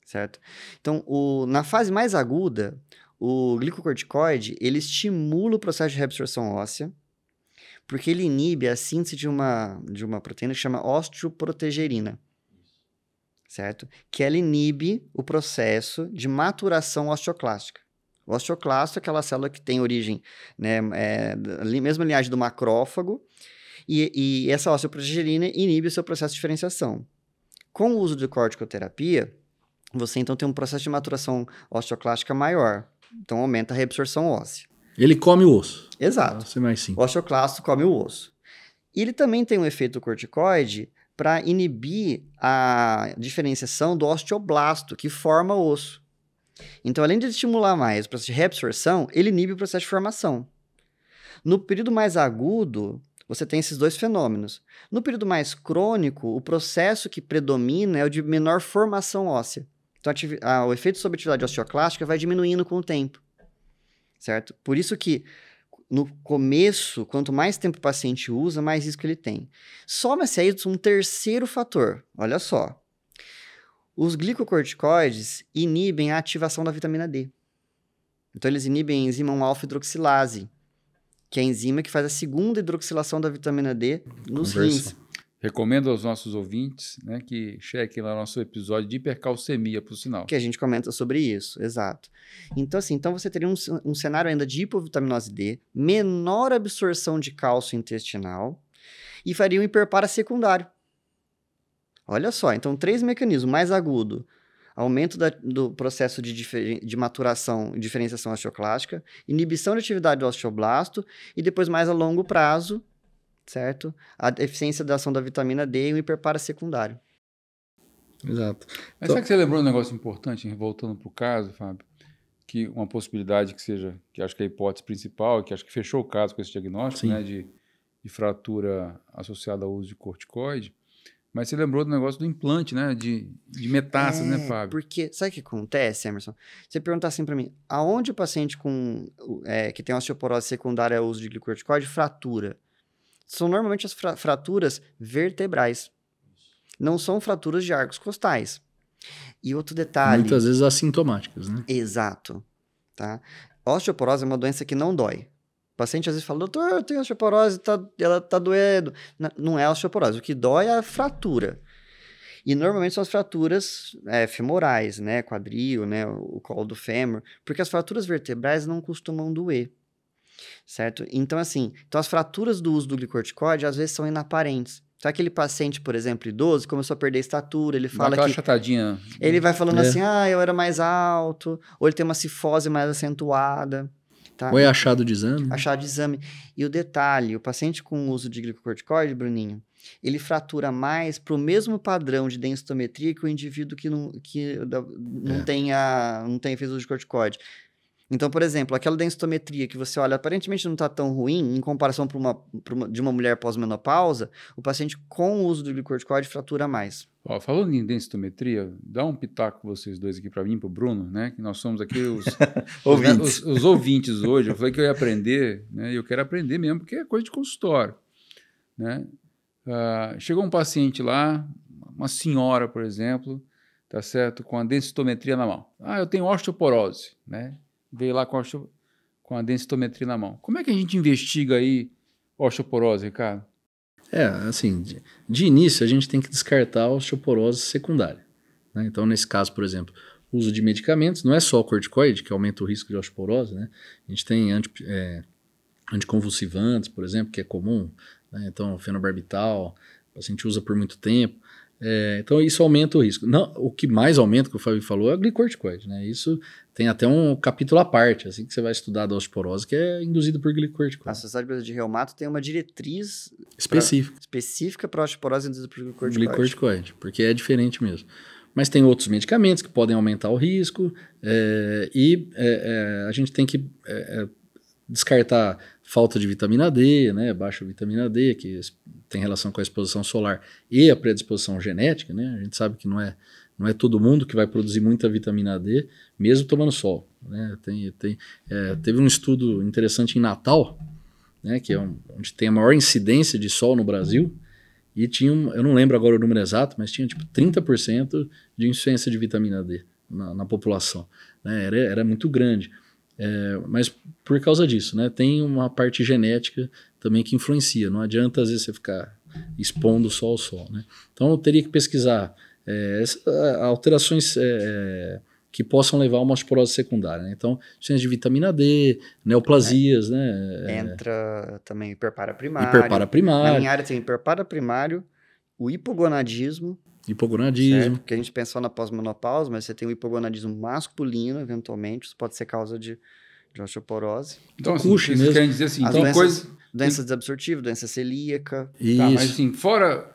Certo? Então, o, na fase mais aguda, o glicocorticoide ele estimula o processo de reabsorção óssea, porque ele inibe a síntese de uma, de uma proteína que chama osteoprotegerina. Certo? Que ela inibe o processo de maturação osteoclástica. O osteoclasto é aquela célula que tem origem né, é, mesma linhagem do macrófago, e, e essa osteoprotegerina inibe o seu processo de diferenciação. Com o uso de corticoterapia, você então tem um processo de maturação osteoclástica maior, então aumenta a reabsorção óssea. Ele come o osso. Exato. Ser mais O simples. osteoclasto come o osso. E ele também tem um efeito corticoide para inibir a diferenciação do osteoblasto, que forma o osso. Então, além de estimular mais o processo de reabsorção, ele inibe o processo de formação. No período mais agudo, você tem esses dois fenômenos. No período mais crônico, o processo que predomina é o de menor formação óssea. Então, a o efeito sobre a atividade osteoclástica vai diminuindo com o tempo. Certo? Por isso que no começo, quanto mais tempo o paciente usa, mais risco ele tem. Soma-se aí um terceiro fator. Olha só. Os glicocorticoides inibem a ativação da vitamina D. Então, eles inibem a enzima 1-alfa-hidroxilase, que é a enzima que faz a segunda hidroxilação da vitamina D nos Conversão. rins. Recomendo aos nossos ouvintes né, que chequem lá nosso episódio de hipercalcemia, por sinal. que a gente comenta sobre isso, exato. Então, assim, então você teria um, um cenário ainda de hipovitaminose D, menor absorção de cálcio intestinal e faria um hiperpara secundário. Olha só, então três mecanismos, mais agudo, aumento da- do processo de, de maturação e diferenciação osteoclástica, inibição de atividade do osteoblasto e depois mais a longo prazo, certo? A deficiência da ação da vitamina D e um hiperpara secundário. Exato. Mas Então- sabe que você lembrou um negócio importante, voltando para o caso, Fábio? Que uma possibilidade que seja, que acho que é a hipótese principal, que acho que fechou o caso com esse diagnóstico, Sim. né, de, de fratura associada ao uso de corticoide. Mas você lembrou do negócio do implante, né, de, de metástase, né, É, Fábio? Porque, sabe o que acontece, Emerson? Você perguntar assim pra mim, aonde o paciente com, é, que tem osteoporose secundária ao uso de glicorticoide fratura? São normalmente as fra- fraturas vertebrais. Não são fraturas de arcos costais. E outro detalhe... Muitas vezes assintomáticas, né? Exato, tá? Osteoporose é uma doença que não dói. O paciente às vezes fala, doutor, eu tenho osteoporose, tá, ela tá doendo. Não é osteoporose, o que dói é a fratura. E normalmente são as fraturas é, femorais, né? Quadril, né? O colo do fêmur. Porque as fraturas vertebrais não costumam doer, certo? Então, assim, então as fraturas do uso do glicorticoide às vezes são inaparentes. Então, aquele paciente, por exemplo, idoso, começou a perder estatura, ele Dá fala aquela que chatadinha. ele vai falando É. assim, ah, eu era mais alto, ou ele tem uma cifose mais acentuada, tá? Ou é achado de exame. Achar de exame. E o detalhe, o paciente com uso de glicocorticoide, Bruninho, ele fratura mais para o mesmo padrão de densitometria que o indivíduo que não, que não, É. tenha, não tenha feito uso de corticoide. Então, por exemplo, aquela densitometria que você olha, aparentemente não está tão ruim, em comparação pra uma, pra uma- de uma mulher pós-menopausa, o paciente com o uso do glicorticoide fratura mais. Ó, falando em densitometria, dá um pitaco vocês dois aqui para mim, para o Bruno, né? Que nós somos aqui os Ouvintes. Os, os ouvintes hoje. Eu falei que eu ia aprender, né? E eu quero aprender mesmo, porque é coisa de consultório, né? Ah, chegou um paciente lá, uma senhora, por exemplo, tá certo, com a densitometria na mão. Ah, eu tenho osteoporose, né? Veio lá com a, com a densitometria na mão. Como é que a gente investiga aí osteoporose, Ricardo? É, assim, de, de início a gente tem que descartar a osteoporose secundária. né? Então, nesse caso, por exemplo, uso de medicamentos, não é só o corticoide que aumenta o risco de osteoporose, né? A gente tem anti, é, anticonvulsivantes, por exemplo, que é comum, né? Então, fenobarbital, o paciente usa por muito tempo. É, então, isso aumenta o risco. Não, o que mais aumenta, que o Fábio falou, é o glicorticoide, né? Isso tem até um capítulo à parte, assim, que você vai estudar da osteoporose, que é induzido por A glicorticoide. Sociedade Brasileira de Reumato tem uma diretriz Específico. específica para osteoporose induzida por glicorticoide. glicorticoide, porque é diferente mesmo. Mas tem outros medicamentos que podem aumentar o risco é, e é, é, a gente tem que é, é, descartar falta de vitamina D, né, baixa vitamina D, que tem relação com a exposição solar e a predisposição genética, né? A gente sabe que não é não é todo mundo que vai produzir muita vitamina D, mesmo tomando sol. Né? Tem, tem, é, teve um estudo interessante em Natal, né, que é um- onde tem a maior incidência de sol no Brasil, e tinha, um, eu não lembro agora o número exato, mas tinha tipo 30% de insuficiência de vitamina D na, na população. né? Era, era muito grande. É, mas por causa disso, né? Tem uma parte genética também que influencia. Não adianta às vezes você ficar expondo só ao sol, né? Então eu teria que pesquisar é, alterações é, que possam levar a uma osteoporose secundária. Né? Então, insuficiência de vitamina D, neoplasias, né? É, Entra também hiperpara primário. hiperpara Na primária, minha área tem hiperpara primário, o hipogonadismo, hipogonadismo. certo? Porque a gente pensou na pós-menopausa, mas você tem o hipogonadismo masculino, eventualmente, isso pode ser causa de, de osteoporose. Então, assim, vocês mesmo. querem dizer assim, As tem doenças, coisa... doença desabsortiva, doença celíaca. Isso. Tá, mas assim, fora...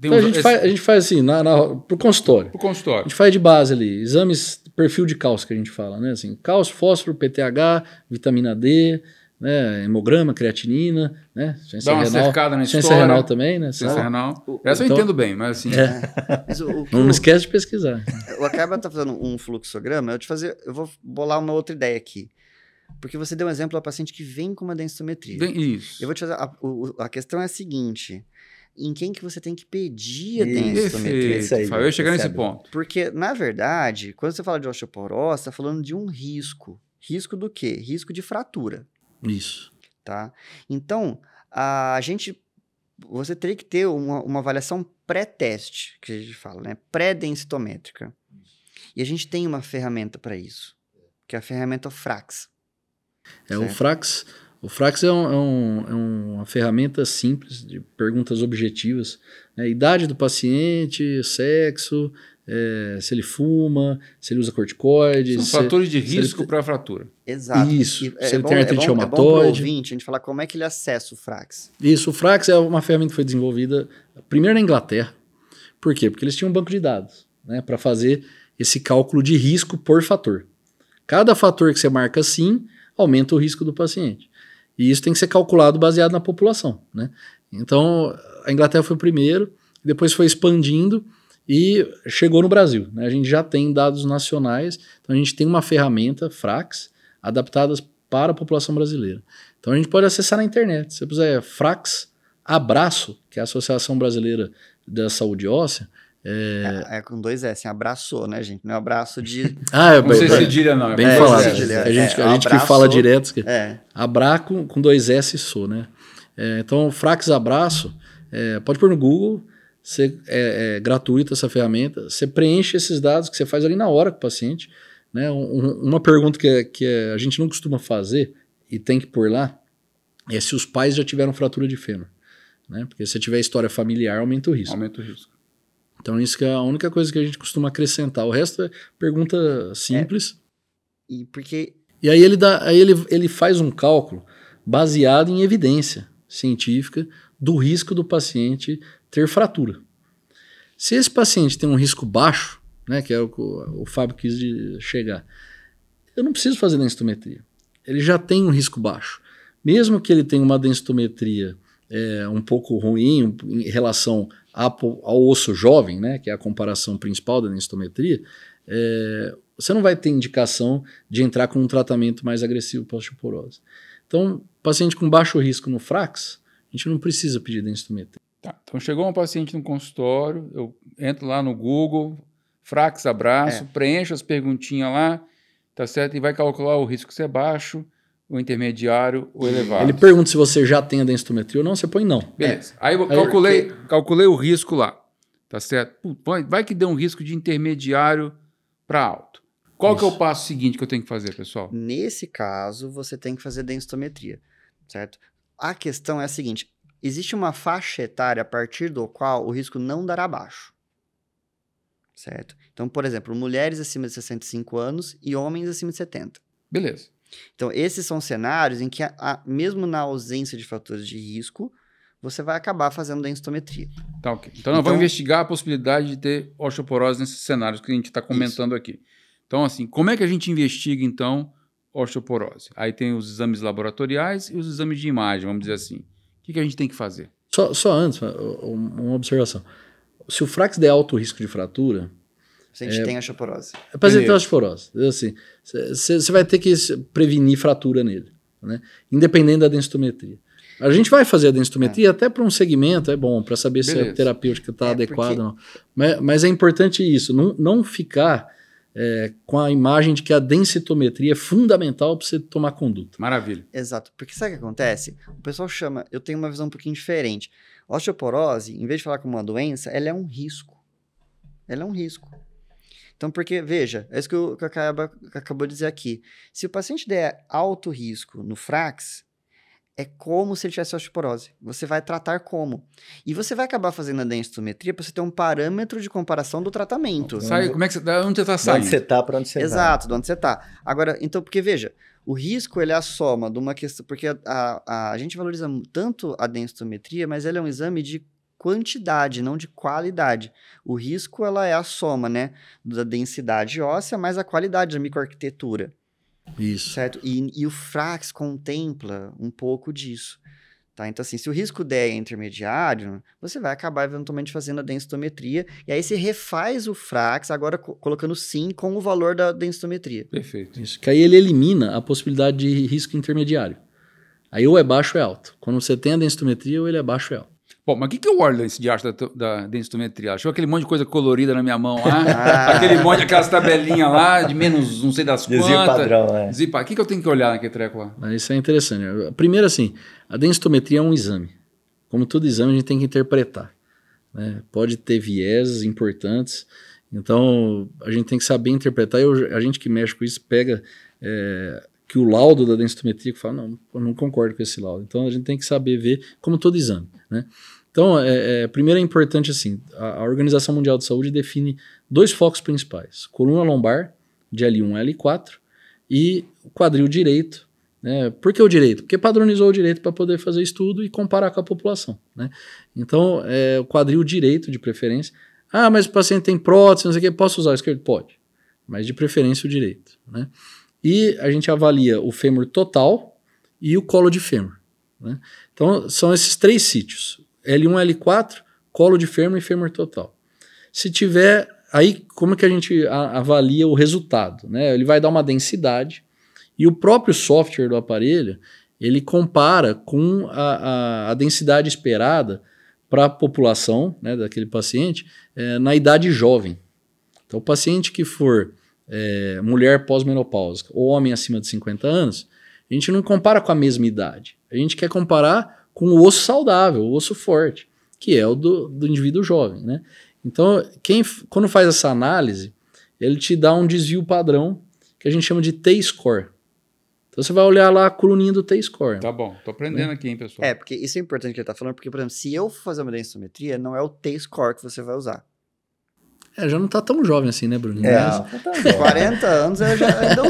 Então, a, gente esse- faz, a gente faz assim, na, na, pro consultório. pro A consultório. gente faz de base ali, exames, perfil de cálcio que a gente fala, né? Assim, cálcio, fósforo, PTH, vitamina D, né? hemograma, creatinina, né? Ciência Dá uma renal, cercada na ciência história. renal também, né? Ciência Sabe? renal. O- Essa eu então- entendo bem, mas assim... Mas o, o Não o- esquece de pesquisar. o Acaba tá fazendo um fluxograma, eu te fazer, eu vou bolar uma outra ideia aqui. Porque você deu um exemplo a paciente que vem com uma densitometria. Bem, isso. Eu vou te fazer. A, o- a questão é a seguinte: em quem que você tem que pedir a densitometria? Isso aí, eu ia chegar nesse ponto. Porque, na verdade, quando você fala de osteoporose, você está falando de um risco. Risco do quê? Risco de fratura, Isso. tá? Então, a gente. Você teria que ter uma, uma avaliação pré-teste, que a gente fala, né? Pré-densitométrica. E a gente tem uma ferramenta para isso, que é a ferramenta Frax. É o Certo. Frax. O Frax é, um- é um- é uma ferramenta simples de perguntas objetivas. né? Idade do paciente, sexo, é, se ele fuma, se ele usa corticoide. São se- fatores de ele risco tem- para fratura. Exato. Isso. E Se ele bom, tem artrite é bom, é bom reumatoide. ouvinte a gente falar como é que ele acessa o Frax. Isso, o Frax é uma ferramenta que foi desenvolvida primeiro na Inglaterra. Por quê? Porque eles tinham um banco de dados né, para fazer esse cálculo de risco por fator. Cada fator que você marca sim aumenta o risco do paciente. E isso tem que ser calculado baseado na população. Né? Então, a Inglaterra foi o primeiro, depois foi expandindo e chegou no Brasil. né? A gente já tem dados nacionais, então a gente tem uma ferramenta, Frax, adaptadas para a população brasileira. Então a gente pode acessar na internet. Se você puser Frax Abraço, que é a Associação Brasileira da Saúde Óssea. É... É, é com dois S, assim, abraçou, né, gente? Não é abraço de. Ah, é Não sei bem, se cedilha não. é bem É, falado. cedilha, a gente, é, a gente que abraço- fala direto. que- É. Abra com, com dois S e sou, né? É, então, Frax Abraço, é, pode pôr no Google, você, é, é gratuita essa ferramenta, você preenche esses dados que você faz ali na hora com o paciente. Né? Um- um- uma pergunta que, é- que é- a gente não costuma fazer e tem que pôr lá é se os pais já tiveram fratura de fêmur. Né? Porque se tiver história familiar, aumenta o risco. Aumenta o risco. Então, isso que é a única coisa que a gente costuma acrescentar. O resto é pergunta simples. E porque. E aí ele, dá, aí ele, ele faz um cálculo baseado em evidência científica do risco do paciente ter fratura. Se esse paciente tem um risco baixo, né, que é o que o, Fábio quis chegar, eu não preciso fazer densitometria. Ele já tem um risco baixo. Mesmo que ele tenha uma densitometria é, um pouco ruim em relação ao osso jovem, né, que é a comparação principal da densitometria, é, você não vai ter indicação de entrar com um tratamento mais agressivo para osteoporose. Então, paciente com baixo risco no frax, a gente não precisa pedir densitometria. Tá, então chegou um paciente no consultório, eu entro lá no Google, frax abraço, é. preencho as perguntinhas lá, tá certo? E vai calcular o risco se é baixo, o intermediário, o elevado. Ele pergunta se você já tem a densitometria ou não, você põe não. Beleza. É. Aí eu calculei, calculei o risco lá, tá certo? vai que deu um risco de intermediário para alto. Qual Isso. que é o passo seguinte que eu tenho que fazer, pessoal? Nesse caso, você tem que fazer densitometria, certo? A questão é a seguinte, existe uma faixa etária a partir do qual o risco não dará baixo. Certo? Então, por exemplo, mulheres acima de 65 anos e homens acima de 70. Beleza. Então, esses são cenários em que, a, a, mesmo na ausência de fatores de risco, você vai acabar fazendo densitometria. Tá, ok. Então, nós então, vamos investigar a possibilidade de ter osteoporose nesses cenários que a gente está comentando isso. aqui. Então, assim, como é que a gente investiga, então, osteoporose? Aí tem os exames laboratoriais e os exames de imagem, vamos dizer assim que, que a gente tem que fazer? Só, só antes, uma observação. Se o frax der alto risco de fratura. Se a gente é, tem osteoporose. É para ter osteoporose. Assim, você vai ter que prevenir fratura nele, né? independente da densitometria. A gente vai fazer a densitometria é. até para um segmento, é bom, para saber Beleza. se a terapêutica está é adequada ou não. Mas, mas, é importante isso, não, não ficar é, com a imagem de que a densitometria é fundamental para você tomar conduta. Maravilha. Exato. Porque sabe o que acontece? O pessoal chama, eu tenho uma visão um pouquinho diferente. Osteoporose, em vez de falar como uma doença, ela é um risco. Ela é um risco. Então, porque, veja, é isso que, eu, que acabou de dizer aqui. Se o paciente der alto risco no frax, é como se ele tivesse osteoporose. Você vai tratar como. E você vai acabar fazendo a densitometria para você ter um parâmetro de comparação do tratamento. Sai, como é que você, onde você está saindo? Onde você está, para onde você Exato, vai. Exato, de onde você está. Agora, então, porque veja, o risco ele é a soma de uma questão, porque a, a, a gente valoriza tanto a densitometria, mas ele é um exame de quantidade, não de qualidade. O risco ela é a soma, né, da densidade óssea mais a qualidade da microarquitetura. Isso. Certo? E, e o Frax contempla um pouco disso. Tá? Então, assim, se o risco der é intermediário, você vai acabar eventualmente fazendo a densitometria, e aí você refaz o Frax, agora co colocando sim com o valor da densitometria. Perfeito. Isso, que aí ele elimina a possibilidade de risco intermediário. Aí ou é baixo ou é alto. Quando você tem a densitometria, ou ele é baixo ou é alto. Bom, mas o que, que é o Orlando de arte da, da densitometria? Achou aquele monte de coisa colorida na minha mão lá? Ah. aquele monte, aquelas tabelinhas lá, de menos não sei das quantas. Desvio padrão, é. O que, que eu tenho que olhar naquele treco lá? Mas isso é interessante. Primeiro, assim, a densitometria é um exame. Como todo exame, a gente tem que interpretar. Né? Pode ter vieses importantes. Então, a gente tem que saber interpretar. Eu, a gente que mexe com isso pega é, que o laudo da densitometria que fala, não, eu não concordo com esse laudo. Então, a gente tem que saber ver como todo exame. Né? Então, é, é, primeiro é importante assim, a, a, Organização Mundial de Saúde define dois focos principais: coluna lombar de L1 L4 e quadril direito. Né? Por que o direito? Porque padronizou o direito para poder fazer estudo e comparar com a população. Né? Então, é, o quadril direito de preferência. Ah, mas o paciente tem prótese, não sei o que, posso usar o esquerdo? Pode, mas de preferência o direito. Né? E a gente avalia o fêmur total e o colo de fêmur. Né? Então, são esses três sítios. L1, L4, colo de fêmur e fêmur total. Se tiver, aí como que a gente avalia o resultado? Né? Ele vai dar uma densidade e o próprio software do aparelho ele compara com a, a, a densidade esperada para a população né, daquele paciente é, na idade jovem. Então, o paciente que for é, mulher pós-menopáusica ou homem acima de 50 anos, a gente não compara com a mesma idade. A gente quer comparar com o osso saudável, o osso forte, que é o do, do indivíduo jovem, né? Então, quem, quando faz essa análise, ele te dá um desvio padrão que a gente chama de T-score. Então você vai olhar lá a coluninha do T-score. Tá bom, tô aprendendo aqui, hein, pessoal. É, porque isso é importante que ele tá falando, porque, por exemplo, se eu for fazer uma densitometria, não é o T-score que você vai usar. É, já não tá tão jovem assim, né, Bruninho? É, Mas- tá bom. 40 anos eu já ainda.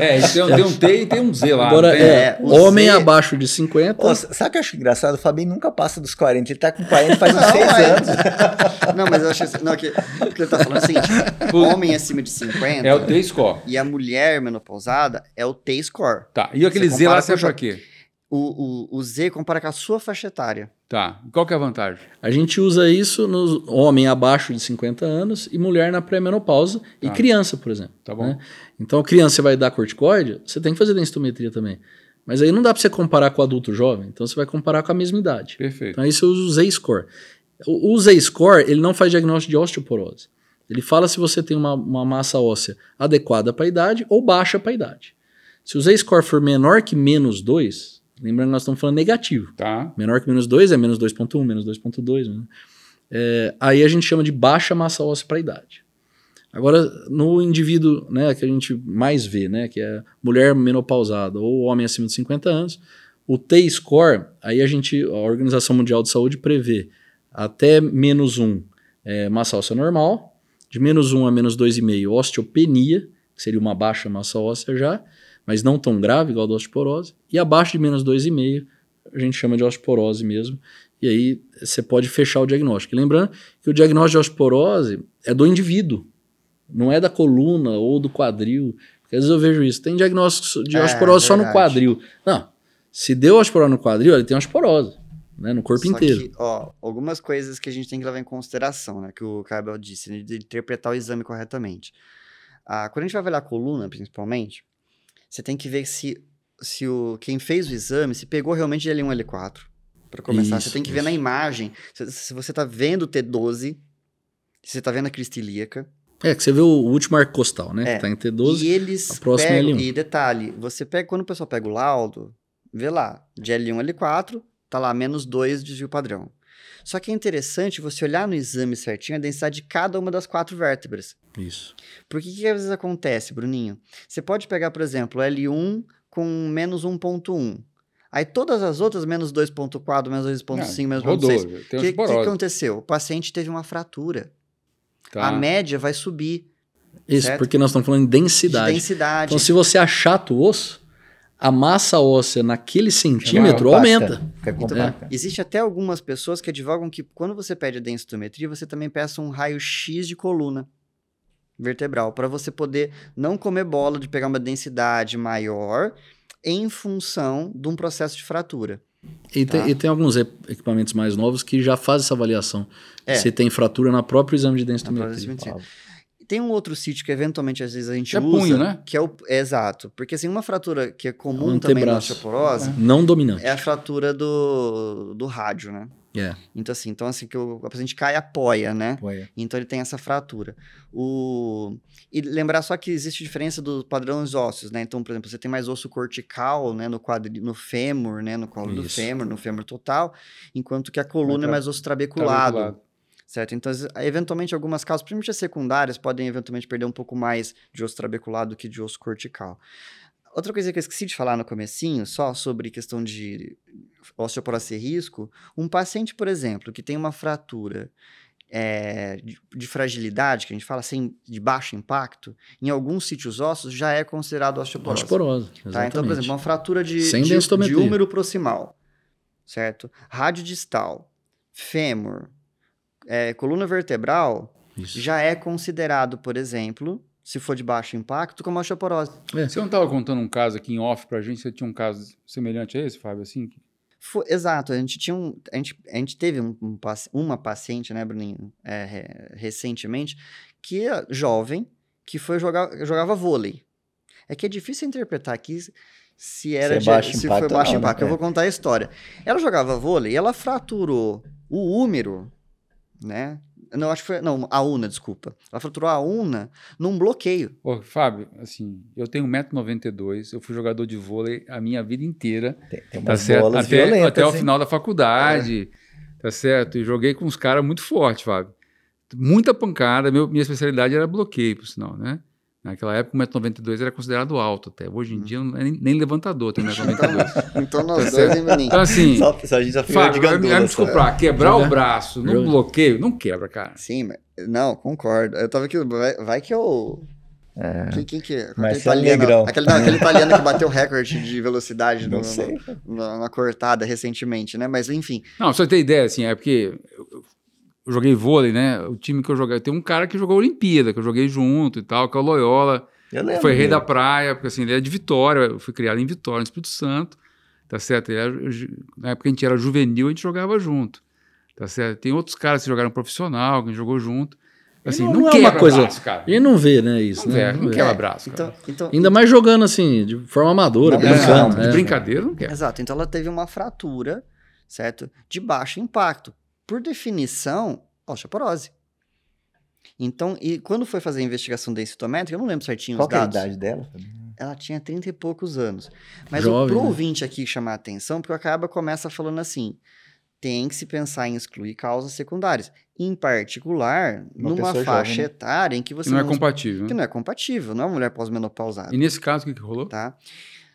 É, e tem, tem um T e tem um Z lá. Agora, é, o homem Z- abaixo de 50. Ô, sabe o que eu acho engraçado? O Fabinho nunca passa dos 40. Ele tá com 40 faz uns Não, 6 é. anos. Não, mas eu acho assim, não, que, o que ele tá falando é o seguinte: homem acima de 50 É o T-score. e a mulher menopausada é o T-score. Tá. E aquele Você Z lá serve com pra quê? O, o, o Z compara com a sua faixa etária. Tá. Qual que é a vantagem? A gente usa isso no homem abaixo de 50 anos e mulher na pré-menopausa e Tá. criança, por exemplo. Tá bom. né? Então, criança você vai dar corticoide, você tem que fazer densitometria também. Mas aí não dá para você comparar com o adulto jovem, então você vai comparar com a mesma idade. Perfeito. Então aí você usa o Z-score. O, o Z-score, ele não faz diagnóstico de osteoporose. Ele fala se você tem uma, uma massa óssea adequada para a idade ou baixa para a idade. Se o Z-score for menor que menos 2, lembrando que nós estamos falando negativo. Tá. Menor que menos 2 é menos 2.1, menos 2.2. Né? É, aí a gente chama de baixa massa óssea para a idade. Agora, no indivíduo né, que a gente mais vê, né, que é mulher menopausada ou homem acima de 50 anos, o T-score, aí a gente, a Organização Mundial de Saúde prevê até menos 1 é, massa óssea normal, de menos 1 a menos 2,5 osteopenia, que seria uma baixa massa óssea já, mas não tão grave igual a da osteoporose, e abaixo de menos 2,5 a gente chama de osteoporose mesmo, e aí você pode fechar o diagnóstico. E lembrando que o diagnóstico de osteoporose é do indivíduo, não é da coluna ou do quadril. Porque às vezes eu vejo isso. Tem diagnóstico de É, osteoporose só no verdade. quadril. Não. Se deu osteoporose no quadril, ele tem osteoporose. Né, no corpo Só inteiro. Que, ó, algumas coisas que a gente tem que levar em consideração, né? Que o Cabel disse, né, de interpretar o exame corretamente. Ah, quando a gente vai avaliar a coluna, principalmente, você tem que ver se, se o, quem fez o exame se pegou realmente de L1 L4. Para começar, Isso, você tem que ver isso. na imagem se, se você tá vendo o T12, se você tá vendo a crista ilíaca. É, que você vê o último arco costal, né? É. Tá em T12. E eles a próxima é pegam, L1. e detalhe, você pega, quando o pessoal pega o laudo, vê lá, de L1 L4, tá lá, menos 2 desvio padrão. Só que é interessante você olhar no exame certinho a densidade de cada uma das quatro vértebras. Isso. Porque que às vezes acontece, Bruninho? Você pode pegar, por exemplo, L1 com menos 1.1. Aí todas as outras, menos 2.4, menos 2.5, menos Rodou. 2.6. O que, que aconteceu? O paciente teve uma fratura. Tá. A média vai subir Isso, Certo. porque nós estamos falando de densidade. de densidade. Então, se você achata o osso, a massa óssea naquele centímetro Compacta. aumenta. Então, compacta. Existe até algumas pessoas que advogam que quando você pede a densitometria, você também peça um raio-x de coluna vertebral, para você poder não comer bola de pegar uma densidade maior em função de um processo de fratura. E, Tá. tem, e tem alguns equipamentos mais novos que já fazem essa avaliação. É. Se tem fratura na próprio exame de densitometria. Tem um outro sítio que eventualmente às vezes a gente É usa, punho, né? que é o é, exato, porque assim uma fratura que é comum Um também na osteoporose Não dominante. é a fratura do, do rádio, né? É. Então assim, então assim que o, a paciente cai e apoia, né? Apoia. Então ele tem essa fratura. O... E lembrar só que existe diferença dos padrões ósseos, né? Então, por exemplo, você tem mais osso cortical, né? No quadril, no fêmur, né? No colo do Isso. fêmur, no fêmur total, enquanto que a coluna é mais osso trabeculado. Trabeculado. Certo? Então, eventualmente, algumas causas, principalmente as secundárias, podem eventualmente perder um pouco mais de osso trabeculado do que de osso cortical. Outra coisa que eu esqueci de falar no comecinho, só sobre questão de osteoporose ser risco, um paciente, por exemplo, que tem uma fratura é, de, de fragilidade, que a gente fala assim, de baixo impacto, em alguns sítios ósseos já é considerado osteoporose. Osteoporose. Tá? Então, por exemplo, uma fratura de, Sem de, de úmero proximal, certo? Rádio distal, fêmur, é, coluna vertebral, Isso. já é considerado, por exemplo, se for de baixo impacto, como osteoporose. Você não estava contando um caso aqui em off pra gente? Você tinha um caso semelhante a esse, Fábio? Assim? Fo- exato, a gente tinha um, a gente, a gente teve um, um uma paciente, né, Bruninho, é, re- recentemente, que é jovem, que foi jogar, jogava vôlei. É que é difícil interpretar aqui se era é de- baixo se impacto foi baixo não, né? impacto. Eu É. vou contar a história. Ela jogava vôlei e ela fraturou o úmero, né? Não, acho que foi. Não, a una, desculpa. Ela fraturou a una num bloqueio. Ô, Fábio, assim, eu tenho 1,92m, eu fui jogador de vôlei a minha vida inteira. Tem, tem Tá umas certo? bolas Até, violentas. até o final da faculdade. Tá certo? E joguei com uns caras muito fortes, Fábio. Muita pancada. Meu, minha especialidade era bloqueio, por sinal, né? Naquela época, 1,92m era considerado alto até. Hoje em dia, não é nem, nem levantador tem 1,92m. Então nós Tá dois, hein, Bruninho? Então, assim, Só, só a gente já foi Fábio, de vai me- só. desculpar, quebrar o braço no bloqueio, não quebra, cara. Sim, mas Não, concordo. Eu tava aqui. Vai, vai que eu. Quem, quem que é? Italiano, Negrão. aquele, não, aquele italiano que bateu recorde de velocidade Não no- no- na, na cortada recentemente, né? Mas enfim. Não, só ter ideia, assim, é porque eu, eu joguei vôlei, né? O time que eu joguei, tem um cara que jogou Olimpíada, que eu joguei junto e tal, que é o Loyola, lembro foi rei dele. da praia, porque assim, ele é de Vitória, eu fui criado em Vitória, no Espírito Santo, tá certo? Era na época que a gente era juvenil, a gente jogava junto, tá certo? Tem outros caras que jogaram profissional, que a gente jogou junto. Assim, não- não, não é quebra uma coisa- braço, cara. E não vê, né, isso, Não, né? vê, não vê. quebra braço, Então, cara. então, Ainda mais jogando assim, de forma amadora, Não, brincando. não, é. De brincadeira, não quebra. Exato. Então ela teve uma fratura, certo? De baixo impacto. Por definição, osteoporose. Então, e quando foi fazer a investigação densitométrica, eu não lembro certinho Qual os que é a dados. idade dela? Ela tinha 30 e poucos anos. Mas Jovem, o pro né? ouvinte aqui chamar a atenção, porque acaba começa falando assim: tem que se pensar em excluir causas secundárias. Em particular, Uma numa faixa jovem, né? etária em que Que você não é não- compatível. que né? não é compatível, não é uma mulher pós-menopausada. E nesse caso, o que, que rolou? tá?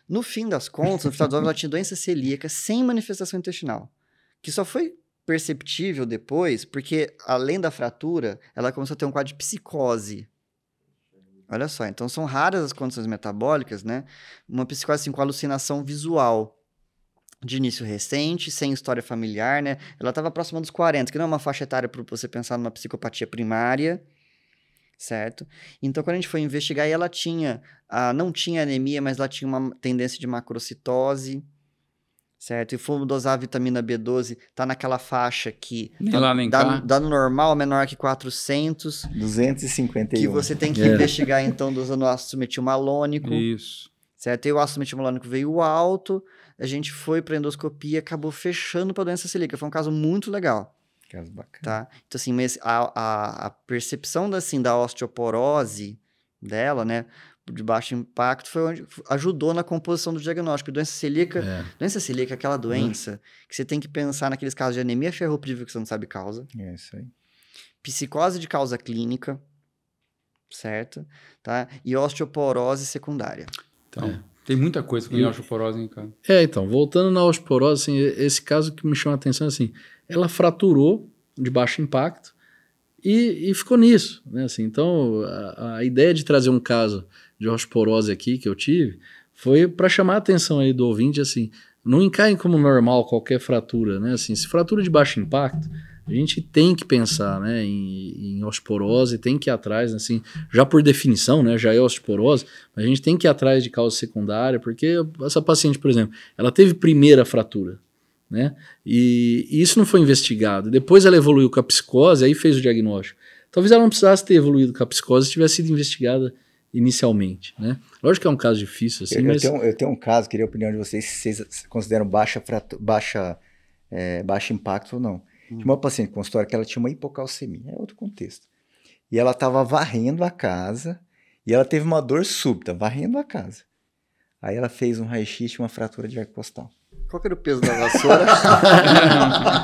No fim das contas, no final das contas, ela tinha doença celíaca sem manifestação intestinal, que só foi perceptível depois, porque além da fratura, ela começou a ter um quadro de psicose. Olha só, então são raras as condições metabólicas, né? Uma psicose assim, com alucinação visual. De início recente, sem história familiar, né? Ela estava próxima dos 40, que não é uma faixa etária para você pensar numa psicopatia primária, certo? Então, quando a gente foi investigar, ela tinha, ah, não tinha anemia, mas ela tinha uma tendência de macrocitose, certo? E fomos dosar a vitamina B12, tá naquela faixa que Nem tá- lá, nem dá, cá. dá no normal, menor que 400, 251. que você tem que É. investigar, então, dosando ácido metilmalônico, Isso. certo? E o ácido metilmalônico veio alto, a gente foi para endoscopia, acabou fechando para doença celíaca. Foi um caso muito legal, Caso bacana. tá? Então, assim, mas a, a, a percepção da, assim, da osteoporose dela, né, de baixo impacto, foi onde ajudou na composição do diagnóstico. Doença celíaca, É. doença celíaca é aquela doença que você tem que pensar naqueles casos de anemia ferropriva que você não sabe causa, É isso aí. psicose de causa clínica, certo? Tá? E osteoporose secundária. Então, É. tem muita coisa com E- osteoporose, hein, cara? É, então, voltando na osteoporose, assim, esse caso que me chama a atenção, assim, ela fraturou de baixo impacto e, e ficou nisso, né, assim, então a, a ideia de trazer um caso de osteoporose aqui que eu tive foi para chamar a atenção aí do ouvinte, assim, não encarem como normal qualquer fratura, né, assim, se fratura de baixo impacto, a gente tem que pensar, né, em, em tem que ir atrás, assim, já por definição, né, já é osteoporose, mas a gente tem que ir atrás de causa secundária, porque essa paciente, por exemplo, ela teve primeira fratura, né, e, e isso não foi investigado. Depois ela evoluiu com a psicose, aí fez o diagnóstico. Talvez ela não precisasse ter evoluído com a psicose se tivesse sido investigada inicialmente, né. Lógico que é um caso difícil, assim, eu, eu mas... tenho, eu tenho um caso, queria a opinião de vocês, se vocês consideram baixa, fratu- baixa, é, baixo impacto ou não. Tinha uma paciente com história que ela tinha uma hipocalcemia, é outro contexto. E ela estava varrendo a casa e ela teve uma dor súbita, varrendo a casa. Aí ela fez um raio-x e uma fratura de arco costal. Qual que era o peso da vassoura?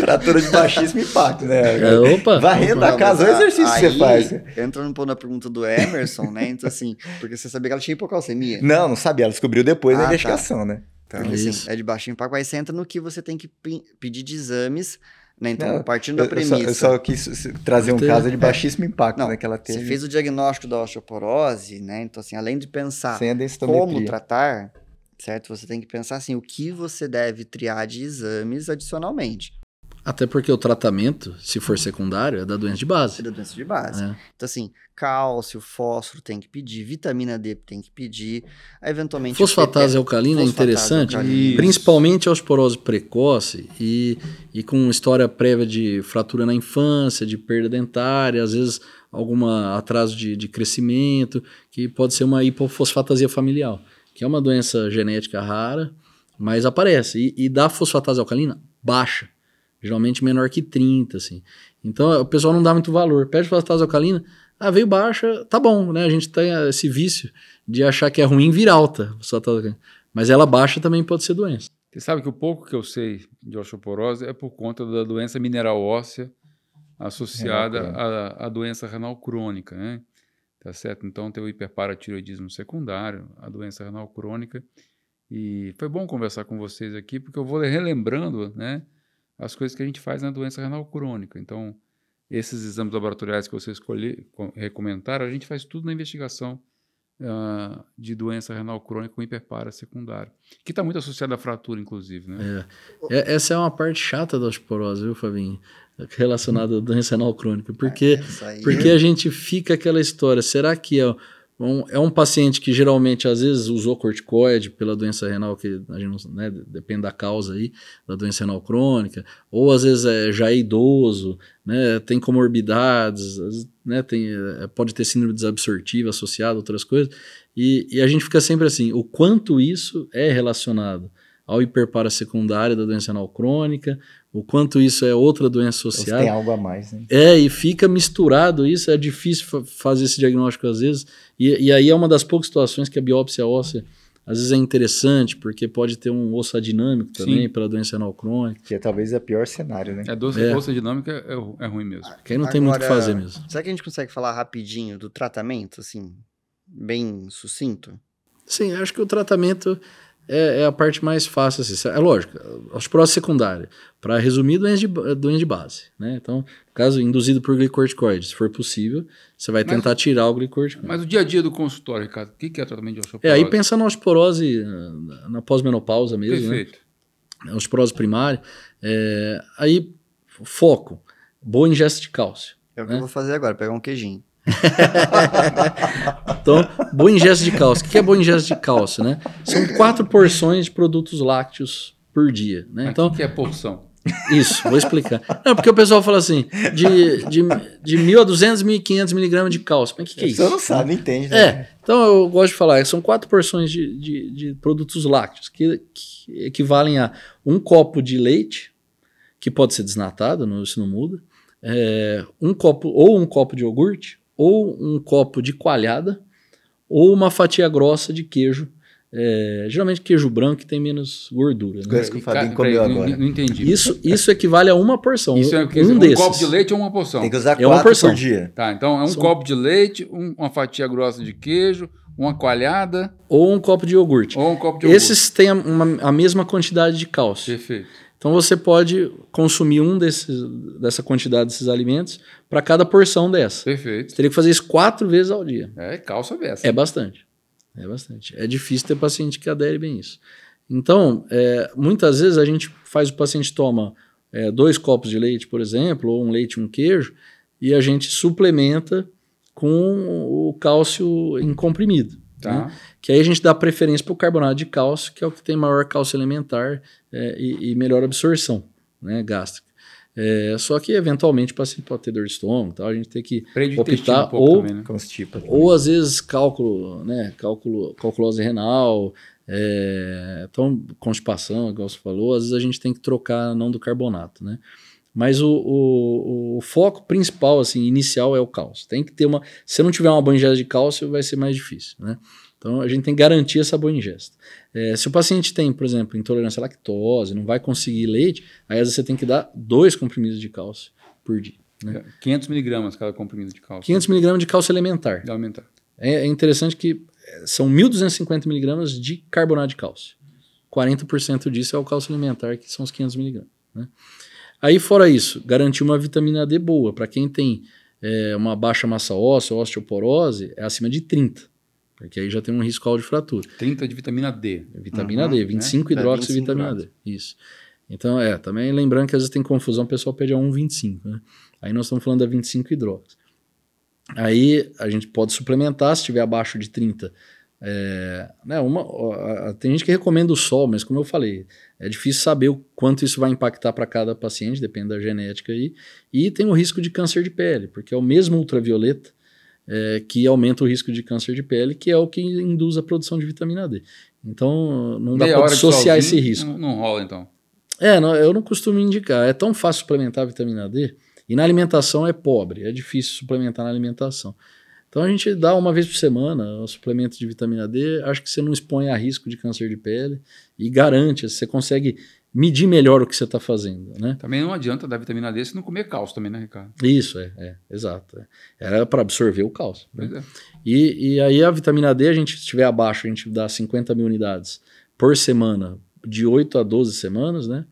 fratura de baixíssimo impacto, né? É, opa, Varrendo opa. a casa, olha o exercício que você Aí, faz. Entrando um pouco na pergunta do Emerson, né? Então, assim, porque você sabia que ela tinha hipocalcemia. Não, não sabia, ela descobriu depois Ah, na tá. investigação, né? Então, Porque, assim, é de baixo impacto, aí você entra no que você tem que pe- pedir de exames, né? Então, Não, partindo da eu, eu só, premissa. eu só quis trazer um caso de baixíssimo impacto, Não, né? Que ela Você teve fez o diagnóstico da osteoporose, né? Então, assim, além de pensar como tratar, certo? Você tem que pensar, assim, o que você deve triar de exames adicionalmente. Até porque o tratamento, se for secundário, é da doença de base. É da doença de base. né? Então, assim, cálcio, fósforo tem que pedir, vitamina D tem que pedir, eventualmente... Fosfatase alcalina é interessante, alcalina. principalmente a osteoporose precoce e, e com história prévia de fratura na infância, de perda dentária, às vezes alguma atraso de, de crescimento, que pode ser uma hipofosfatasia familiar, que é uma doença genética rara, mas aparece. E, e dá fosfatase alcalina baixa, geralmente menor que 30, assim. Então o pessoal não dá muito valor. Pede fosfatase alcalina, ah, veio baixa, tá bom, né? A gente tem esse vício de achar que é ruim vir alta, fosfatase alcalina. Mas ela baixa também pode ser doença. Você sabe que o pouco que eu sei de osteoporose é por conta da doença mineral óssea associada à, à doença renal crônica, né? Tá certo? Então tem o hiperparatiroidismo secundário, a doença renal crônica. E foi bom conversar com vocês aqui, porque eu vou relembrando, né, as coisas que a gente faz na doença renal crônica. Então, esses exames laboratoriais que você escolhe, co- recomentaram, a gente faz tudo na investigação ah, de doença renal crônica com hiperpara secundária, que está muito associada à fratura, inclusive, né? É, essa é uma parte chata da osteoporose, viu, Fabinho? Relacionada à doença renal crônica. Porque, aí- porque a gente fica aquela história, será que é um, é um paciente que geralmente, às vezes, usou corticoide pela doença renal, que a gente não, né, depende da causa aí, da doença renal crônica, ou às vezes é, já é idoso, né, tem comorbidades, né, tem, é, pode ter síndrome desabsortiva associada, outras coisas, e, e a gente fica sempre assim, o quanto isso é relacionado ao hiperpara secundário da doença renal crônica, o quanto isso é outra doença associada. tem algo a mais, né? É, e fica misturado isso, é difícil fa- fazer esse diagnóstico às vezes. E, e aí é uma das poucas situações que a biópsia óssea às vezes é interessante, porque pode ter um osso adinâmico também pela doença renal crônica. Que é talvez o pior cenário, né? É doce, É. doce dinâmica é, ru- é ruim mesmo. Que aí não tem muito o que Agora, fazer mesmo. Será que a gente consegue falar rapidinho do tratamento, assim, bem sucinto? Sim, acho que o tratamento é, é a parte mais fácil. Assim. É lógico, a osteoporose secundária. Para resumir, doença de, doença de base. Né? Então, caso, induzido por glicorticoide, se for possível, você vai Mas- tentar tirar o glicorticoide. Mas o dia a dia do consultório, Ricardo, o que, que é tratamento de É, osteoporose? aí pensando na osteoporose na, na pós-menopausa mesmo, né? Perfeito. a osteoporose primária, é, aí foco, boa ingesta de cálcio. É o que né? eu vou fazer agora, pegar um queijinho. Então, boa ingesta de cálcio. O que é boa ingesta de cálcio, né? São quatro porções de produtos lácteos por dia, né? Então, o que, que é porção? isso, vou explicar. Não, porque o pessoal fala assim, de, de, de 1.000 a 200, 1.500 miligramas de cálcio. Mas o que, que é isso? Você não sabe, não entende, né? É, então eu gosto de falar, são quatro porções de, de, de produtos lácteos, que, que equivalem a um copo de leite, que pode ser desnatado, não, isso não muda, é, um copo, ou um copo de iogurte, ou um copo de coalhada, ou uma fatia grossa de queijo, é, geralmente queijo branco que tem menos gordura. né? Coisa que o Fabinho comeu peraí, não- agora. Não, entendi. Isso, isso equivale a uma porção, Isso é o que? um Um, desses. copo de leite ou uma porção? Tem que usar É uma quatro porção. por dia. Tá, então é um São- copo de leite, um- uma fatia grossa de queijo, uma coalhada Ou um copo de iogurte. ou um copo de iogurte. Esses têm a, uma- a mesma quantidade de cálcio. Perfeito. Então você pode consumir um desses, dessa quantidade desses alimentos para cada porção dessa. Perfeito. Você teria que fazer isso quatro vezes ao dia. É calça beça. É bastante. É bastante. É difícil ter paciente que adere bem isso. Então, é, muitas vezes a gente faz o paciente toma é, dois copos de leite, por exemplo, ou um leite e um queijo, e a gente suplementa com o cálcio em comprimido. Tá. né? Que aí a gente dá preferência para o carbonato de cálcio, que é o que tem maior cálcio elementar é, e, e melhor absorção né, gástrica. É, só que, eventualmente, o paciente pode ter dor de estômago, tal, a gente tem que Prende optar um pouco ou, também, né? Ou às vezes cálculo, né, cálculo, calculose renal, é, então constipação, igual você falou, às vezes a gente tem que trocar não do carbonato, né? Mas o, o, o foco principal, assim, inicial é o cálcio. Tem que ter uma. Se não tiver uma ingesta de cálcio, vai ser mais difícil, né? Então a gente tem que garantir essa boa ingesta. É, se o paciente tem, por exemplo, intolerância à lactose, não vai conseguir leite, aí às vezes você tem que dar dois comprimidos de cálcio por dia. Né? 500 miligramas cada comprimido de cálcio. 500 miligramas de cálcio elementar. De aumentar. É, é interessante que eh, são 1.250 miligramas de carbonato de cálcio. 40% disso é o cálcio alimentar, que são os 500 miligramas. Né? Aí, fora isso, garantir uma vitamina D boa. Para quem tem eh, uma baixa massa óssea, osteoporose, é acima de 30. Porque aí já tem um risco alto de fratura. 30 de vitamina D. Vitamina Uhum, D, né? 25 É, hidroxivitamina 25 D. Isso. Então, é, também lembrando que às vezes tem confusão, o pessoal pede a 1,25, né? Aí nós estamos falando da 25 hidrox. Aí a gente pode suplementar se estiver abaixo de 30. É, né, uma, a- a- tem gente que recomenda o sol, mas como eu falei, é difícil saber o quanto isso vai impactar para cada paciente, depende da genética aí. E tem o risco de câncer de pele, porque é o mesmo ultravioleta é, que aumenta o risco de câncer de pele, que é o que induz a produção de vitamina D. Então não dá para dissociar esse risco. Não, não rola, então. É, não, eu não costumo indicar. É tão fácil suplementar a vitamina D e na alimentação é pobre, é difícil suplementar na alimentação. Então a gente dá uma vez por semana o suplemento de vitamina D, acho que você não expõe a risco de câncer de pele e garante, você consegue medir melhor o que você está fazendo, né? Também não adianta dar vitamina D se não comer cálcio também, né, Ricardo? Isso, é, é exato. é. Era para absorver o cálcio. né? É. E, e aí a vitamina D, a gente estiver abaixo, a gente dá 50 mil unidades por semana, de 8 a 12 semanas, né?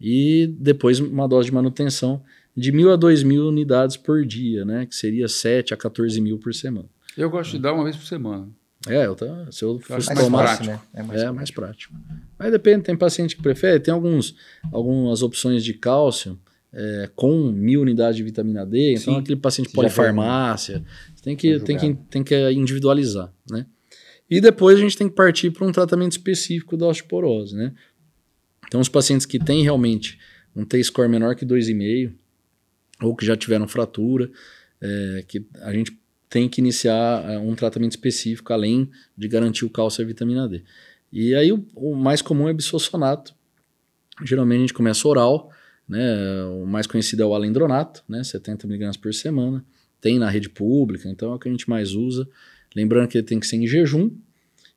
E depois uma dose de manutenção de mil a dois mil unidades por dia, né? Que seria 7 a 14 mil por semana. Eu gosto de dar uma vez por semana. É, eu tá, se eu fosse mais tomar. prático. né? É mais É mais prático. Mas depende, tem paciente que prefere. Tem alguns, algumas opções de cálcio é, com mil unidades de vitamina D. Então, Sim. aquele paciente Você já polifarmácia. Tem que, Tá tem, que, tem que individualizar, né? E depois a gente tem que partir para um tratamento específico da osteoporose, né? Então, os pacientes que têm realmente um T-score menor que 2,5 ou que já tiveram fratura, é, que a gente tem que iniciar é, um tratamento específico além de garantir o cálcio e a vitamina D. E aí o, o mais comum é bisfosfonato. Geralmente a gente começa oral, né? O mais conhecido é o alendronato, né? 70 mg por semana. Tem na rede pública, então é o que a gente mais usa. Lembrando que ele tem que ser em jejum.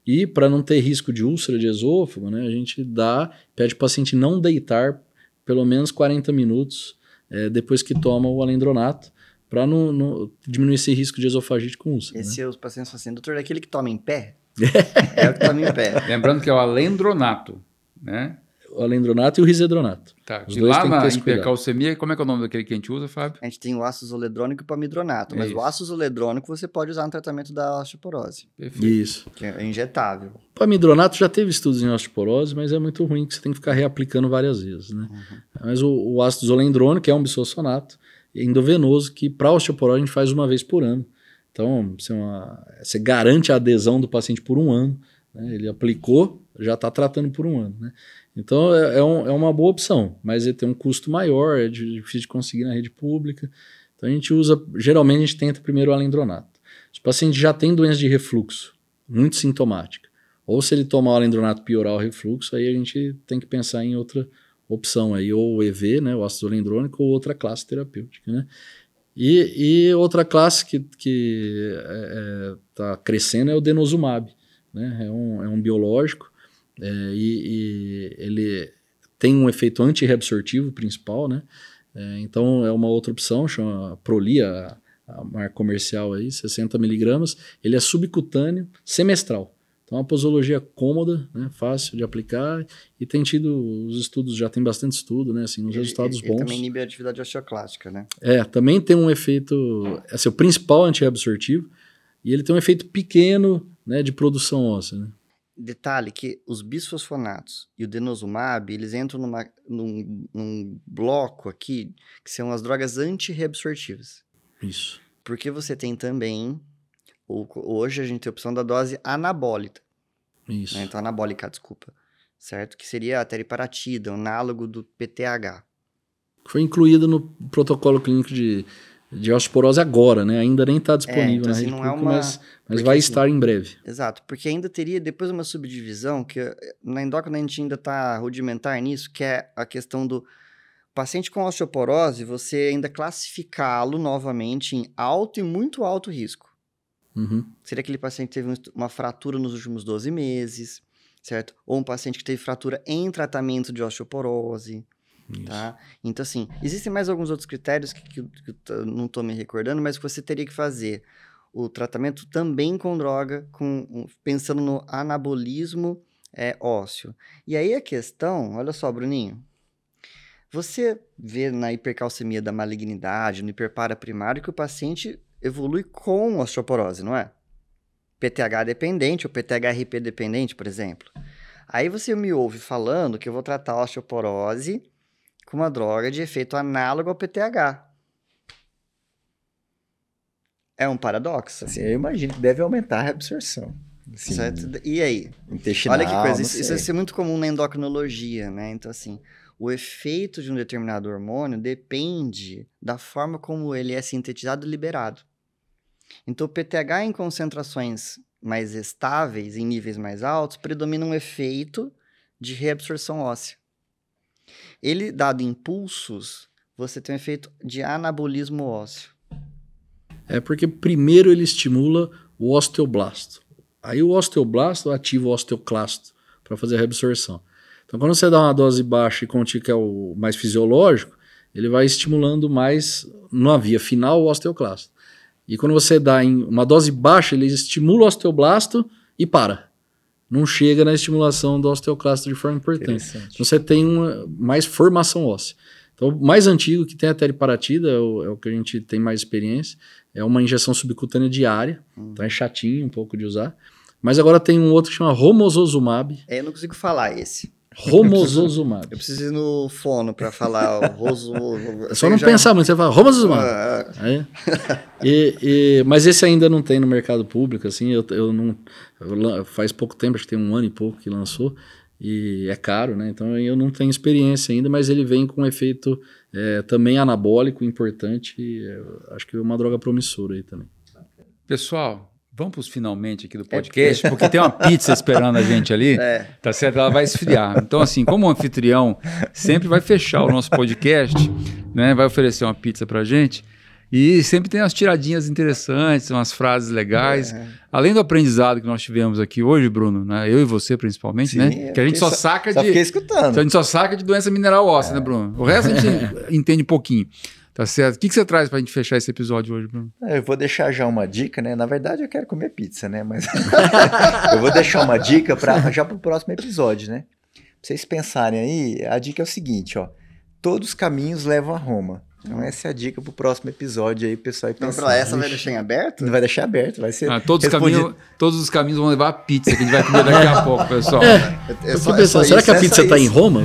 E para não ter risco de úlcera de esôfago, né, a gente dá, pede para o paciente não deitar pelo menos 40 minutos eh, depois que toma o alendronato, para não, não- diminuir esse risco de esofagite com úlcera. né? Esse é os pacientes falam assim, doutor, é aquele que toma em pé? é o que toma em pé. Lembrando que é o alendronato, né? O alendronato e o risedronato. Tá. Os E dois lá na hipercalcemia, como é que é o nome daquele que a gente usa, Fábio? A gente tem o ácido zoledrônico e o pamidronato, mas isso. o ácido zoledrônico você pode usar no tratamento da osteoporose, Perfeito. Isso. que é injetável. O pamidronato já teve estudos em osteoporose, mas é muito ruim que você tem que ficar reaplicando várias vezes, né? Mas o, o ácido zolendrônico, que é um bisfosfonato endovenoso, que para osteoporose a gente faz uma vez por ano. Então, você, é uma- você garante a adesão do paciente por um ano. né? Ele aplicou, já está tratando por um ano. Né? Então, é, é um- é uma boa opção, mas ele tem um custo maior, é difícil de conseguir na rede pública. Então, a gente usa, geralmente, a gente tenta primeiro o alendronato. Se o paciente já tem doença de refluxo, muito sintomática, ou se ele tomar o alendronato piorar o refluxo, aí a gente tem que pensar em outra opção aí, ou EV, né, o ácido alendrônico, ou outra classe terapêutica, né? E, e outra classe que está crescendo é o denosumab, né? É um, é um biológico é, e, e ele tem um efeito antirreabsortivo principal, né? É, então é uma outra opção, chama Prolia, a marca comercial aí, 60 miligramas. Ele é subcutâneo, semestral. Então é uma posologia cômoda, né, fácil de aplicar e tem tido os estudos, já tem bastante estudo, né, assim, uns resultados bons. também inibe a atividade osteoclástica, né? É, também tem um efeito, assim, o principal antirreabsortivo e ele tem um efeito pequeno, né, de produção óssea, né? Detalhe que os bisfosfonatos e o denosumab, eles entram numa, num, num bloco aqui que são as drogas antirreabsortivas. Isso. Porque você tem também, hoje a gente tem a opção da dose anabólica, Isso. né? então anabólica, desculpa, certo? Que seria a teriparatida, o análogo do PTH. Foi incluído no protocolo clínico de, de osteoporose agora, né? Ainda nem está disponível então, na assim, rede não é pública, uma- mas, mas vai assim, estar em breve. Exato, porque ainda teria depois uma subdivisão, que na endócrina a gente ainda está rudimentar nisso, que é a questão do paciente com osteoporose, você ainda classificá-lo novamente em alto e muito alto risco. Uhum. Seria aquele paciente que teve um uma fratura nos últimos 12 meses, certo? Ou um paciente que teve fratura em tratamento de osteoporose, Isso. tá? Então, assim, existem mais alguns outros critérios que, que eu- que eu não estou me recordando, mas que você teria que fazer o tratamento também com droga, com, pensando no anabolismo é, ósseo. E aí a questão, olha só, Bruninho, você vê na hipercalcemia da malignidade, no hiperpara primário, que o paciente evolui com osteoporose, não é? PTH dependente ou PTHRP dependente, por exemplo. Aí você me ouve falando que eu vou tratar a osteoporose com uma droga de efeito análogo ao PTH. É um paradoxo, Assim, eu imagino que deve aumentar a reabsorção. Assim, certo? E aí? Intestinal, Olha que coisa, isso, isso vai ser muito comum na endocrinologia, né? Então, assim, o efeito de um determinado hormônio depende da forma como ele é sintetizado e liberado. Então, o PTH em concentrações mais estáveis, em níveis mais altos, predomina um efeito de reabsorção óssea. Ele, dado impulsos, você tem um efeito de anabolismo ósseo. É porque primeiro ele estimula o osteoblasto. Aí o osteoblasto ativa o osteoclasto para fazer a reabsorção. Então, quando você dá uma dose baixa e contigo que é o mais fisiológico, ele vai estimulando mais na via final o osteoclasto. E quando você dá em uma dose baixa, ele estimula o osteoblasto e para. Não chega na estimulação do osteoclasto de forma importante. Então você tem uma, mais formação óssea. Então, o mais antigo que tem até de paratida, é o, é o que a gente tem mais experiência, é uma injeção subcutânea diária, então é chatinho um pouco de usar. Mas agora tem um outro que chama Romosozumab. É, eu não consigo falar esse. Romosozumab. Eu preciso ir no fono pra falar o roso. É só não pensar muito, você fala Romosozumab. Ah, Aí, e, e- mas esse ainda não tem no mercado público, assim, eu, eu não. eu faz pouco tempo, acho que tem um ano e pouco que lançou, e é caro, né? Então eu não tenho experiência ainda, mas ele vem com um efeito é, também anabólico importante, e, é, acho que é uma droga promissora aí também. Pessoal, vamos para os finalmente aqui do podcast, porque tem uma pizza esperando a gente ali. É. Tá certo? Ela vai esfriar. Então, assim, como o anfitrião sempre vai fechar o nosso podcast, né? Vai oferecer uma pizza pra gente. E sempre tem umas tiradinhas interessantes, umas frases legais. É. Além do aprendizado que nós tivemos aqui hoje, Bruno, né? Eu e você principalmente, Sim, né? Que a gente só, só- saca Só de. fiquei escutando. A gente só saca de doença mineral óssea, né, Bruno? O resto a gente entende pouquinho. Tá certo? O que, que você traz pra gente fechar esse episódio hoje, Bruno? Eu vou deixar já uma dica, né? Na verdade, eu quero comer pizza, né? Mas eu vou deixar uma dica pra, já para o próximo episódio, né? Pra vocês pensarem aí, a dica é o seguinte, ó. Todos os caminhos levam a Roma. Então essa é a dica pro próximo episódio aí, pessoal. Então, pra essa vai deixar em aberto? Não vai deixar aberto, vai ser Ah, todos, os caminhos, todos os caminhos vão levar a pizza que a gente vai comer daqui a pouco, pessoal. É só- é pensando, só será isso, que a é pizza está em. Roma?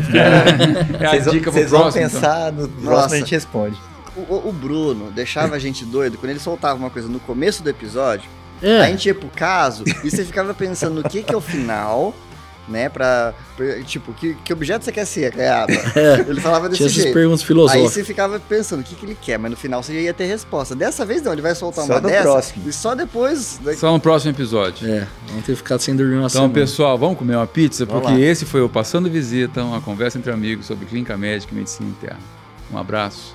É a Vocês vão- dica pro Vocês vão próximo. então. pensar, no próximo Nossa. a gente responde. O, o- o Bruno deixava a gente doido quando ele soltava uma coisa no começo do episódio. A É, gente ia pro caso e você ficava pensando no que, que é o final, né? Pra. pra- tipo, que, que objeto você quer ser, Caiaba? Ele falava desse tinha essas jeito. perguntas Aí filosóficas. você ficava pensando o que, que ele quer, mas no final você já ia ter resposta. Dessa vez não, ele vai soltar Só uma no dessa próximo. e só depois. Só no próximo episódio. É, vamos ter ficado sem dormir uma Então, semana. pessoal, vamos comer uma pizza, Vamos porque lá. esse foi o Passando Visita, uma conversa entre amigos sobre clínica médica e medicina interna. Um abraço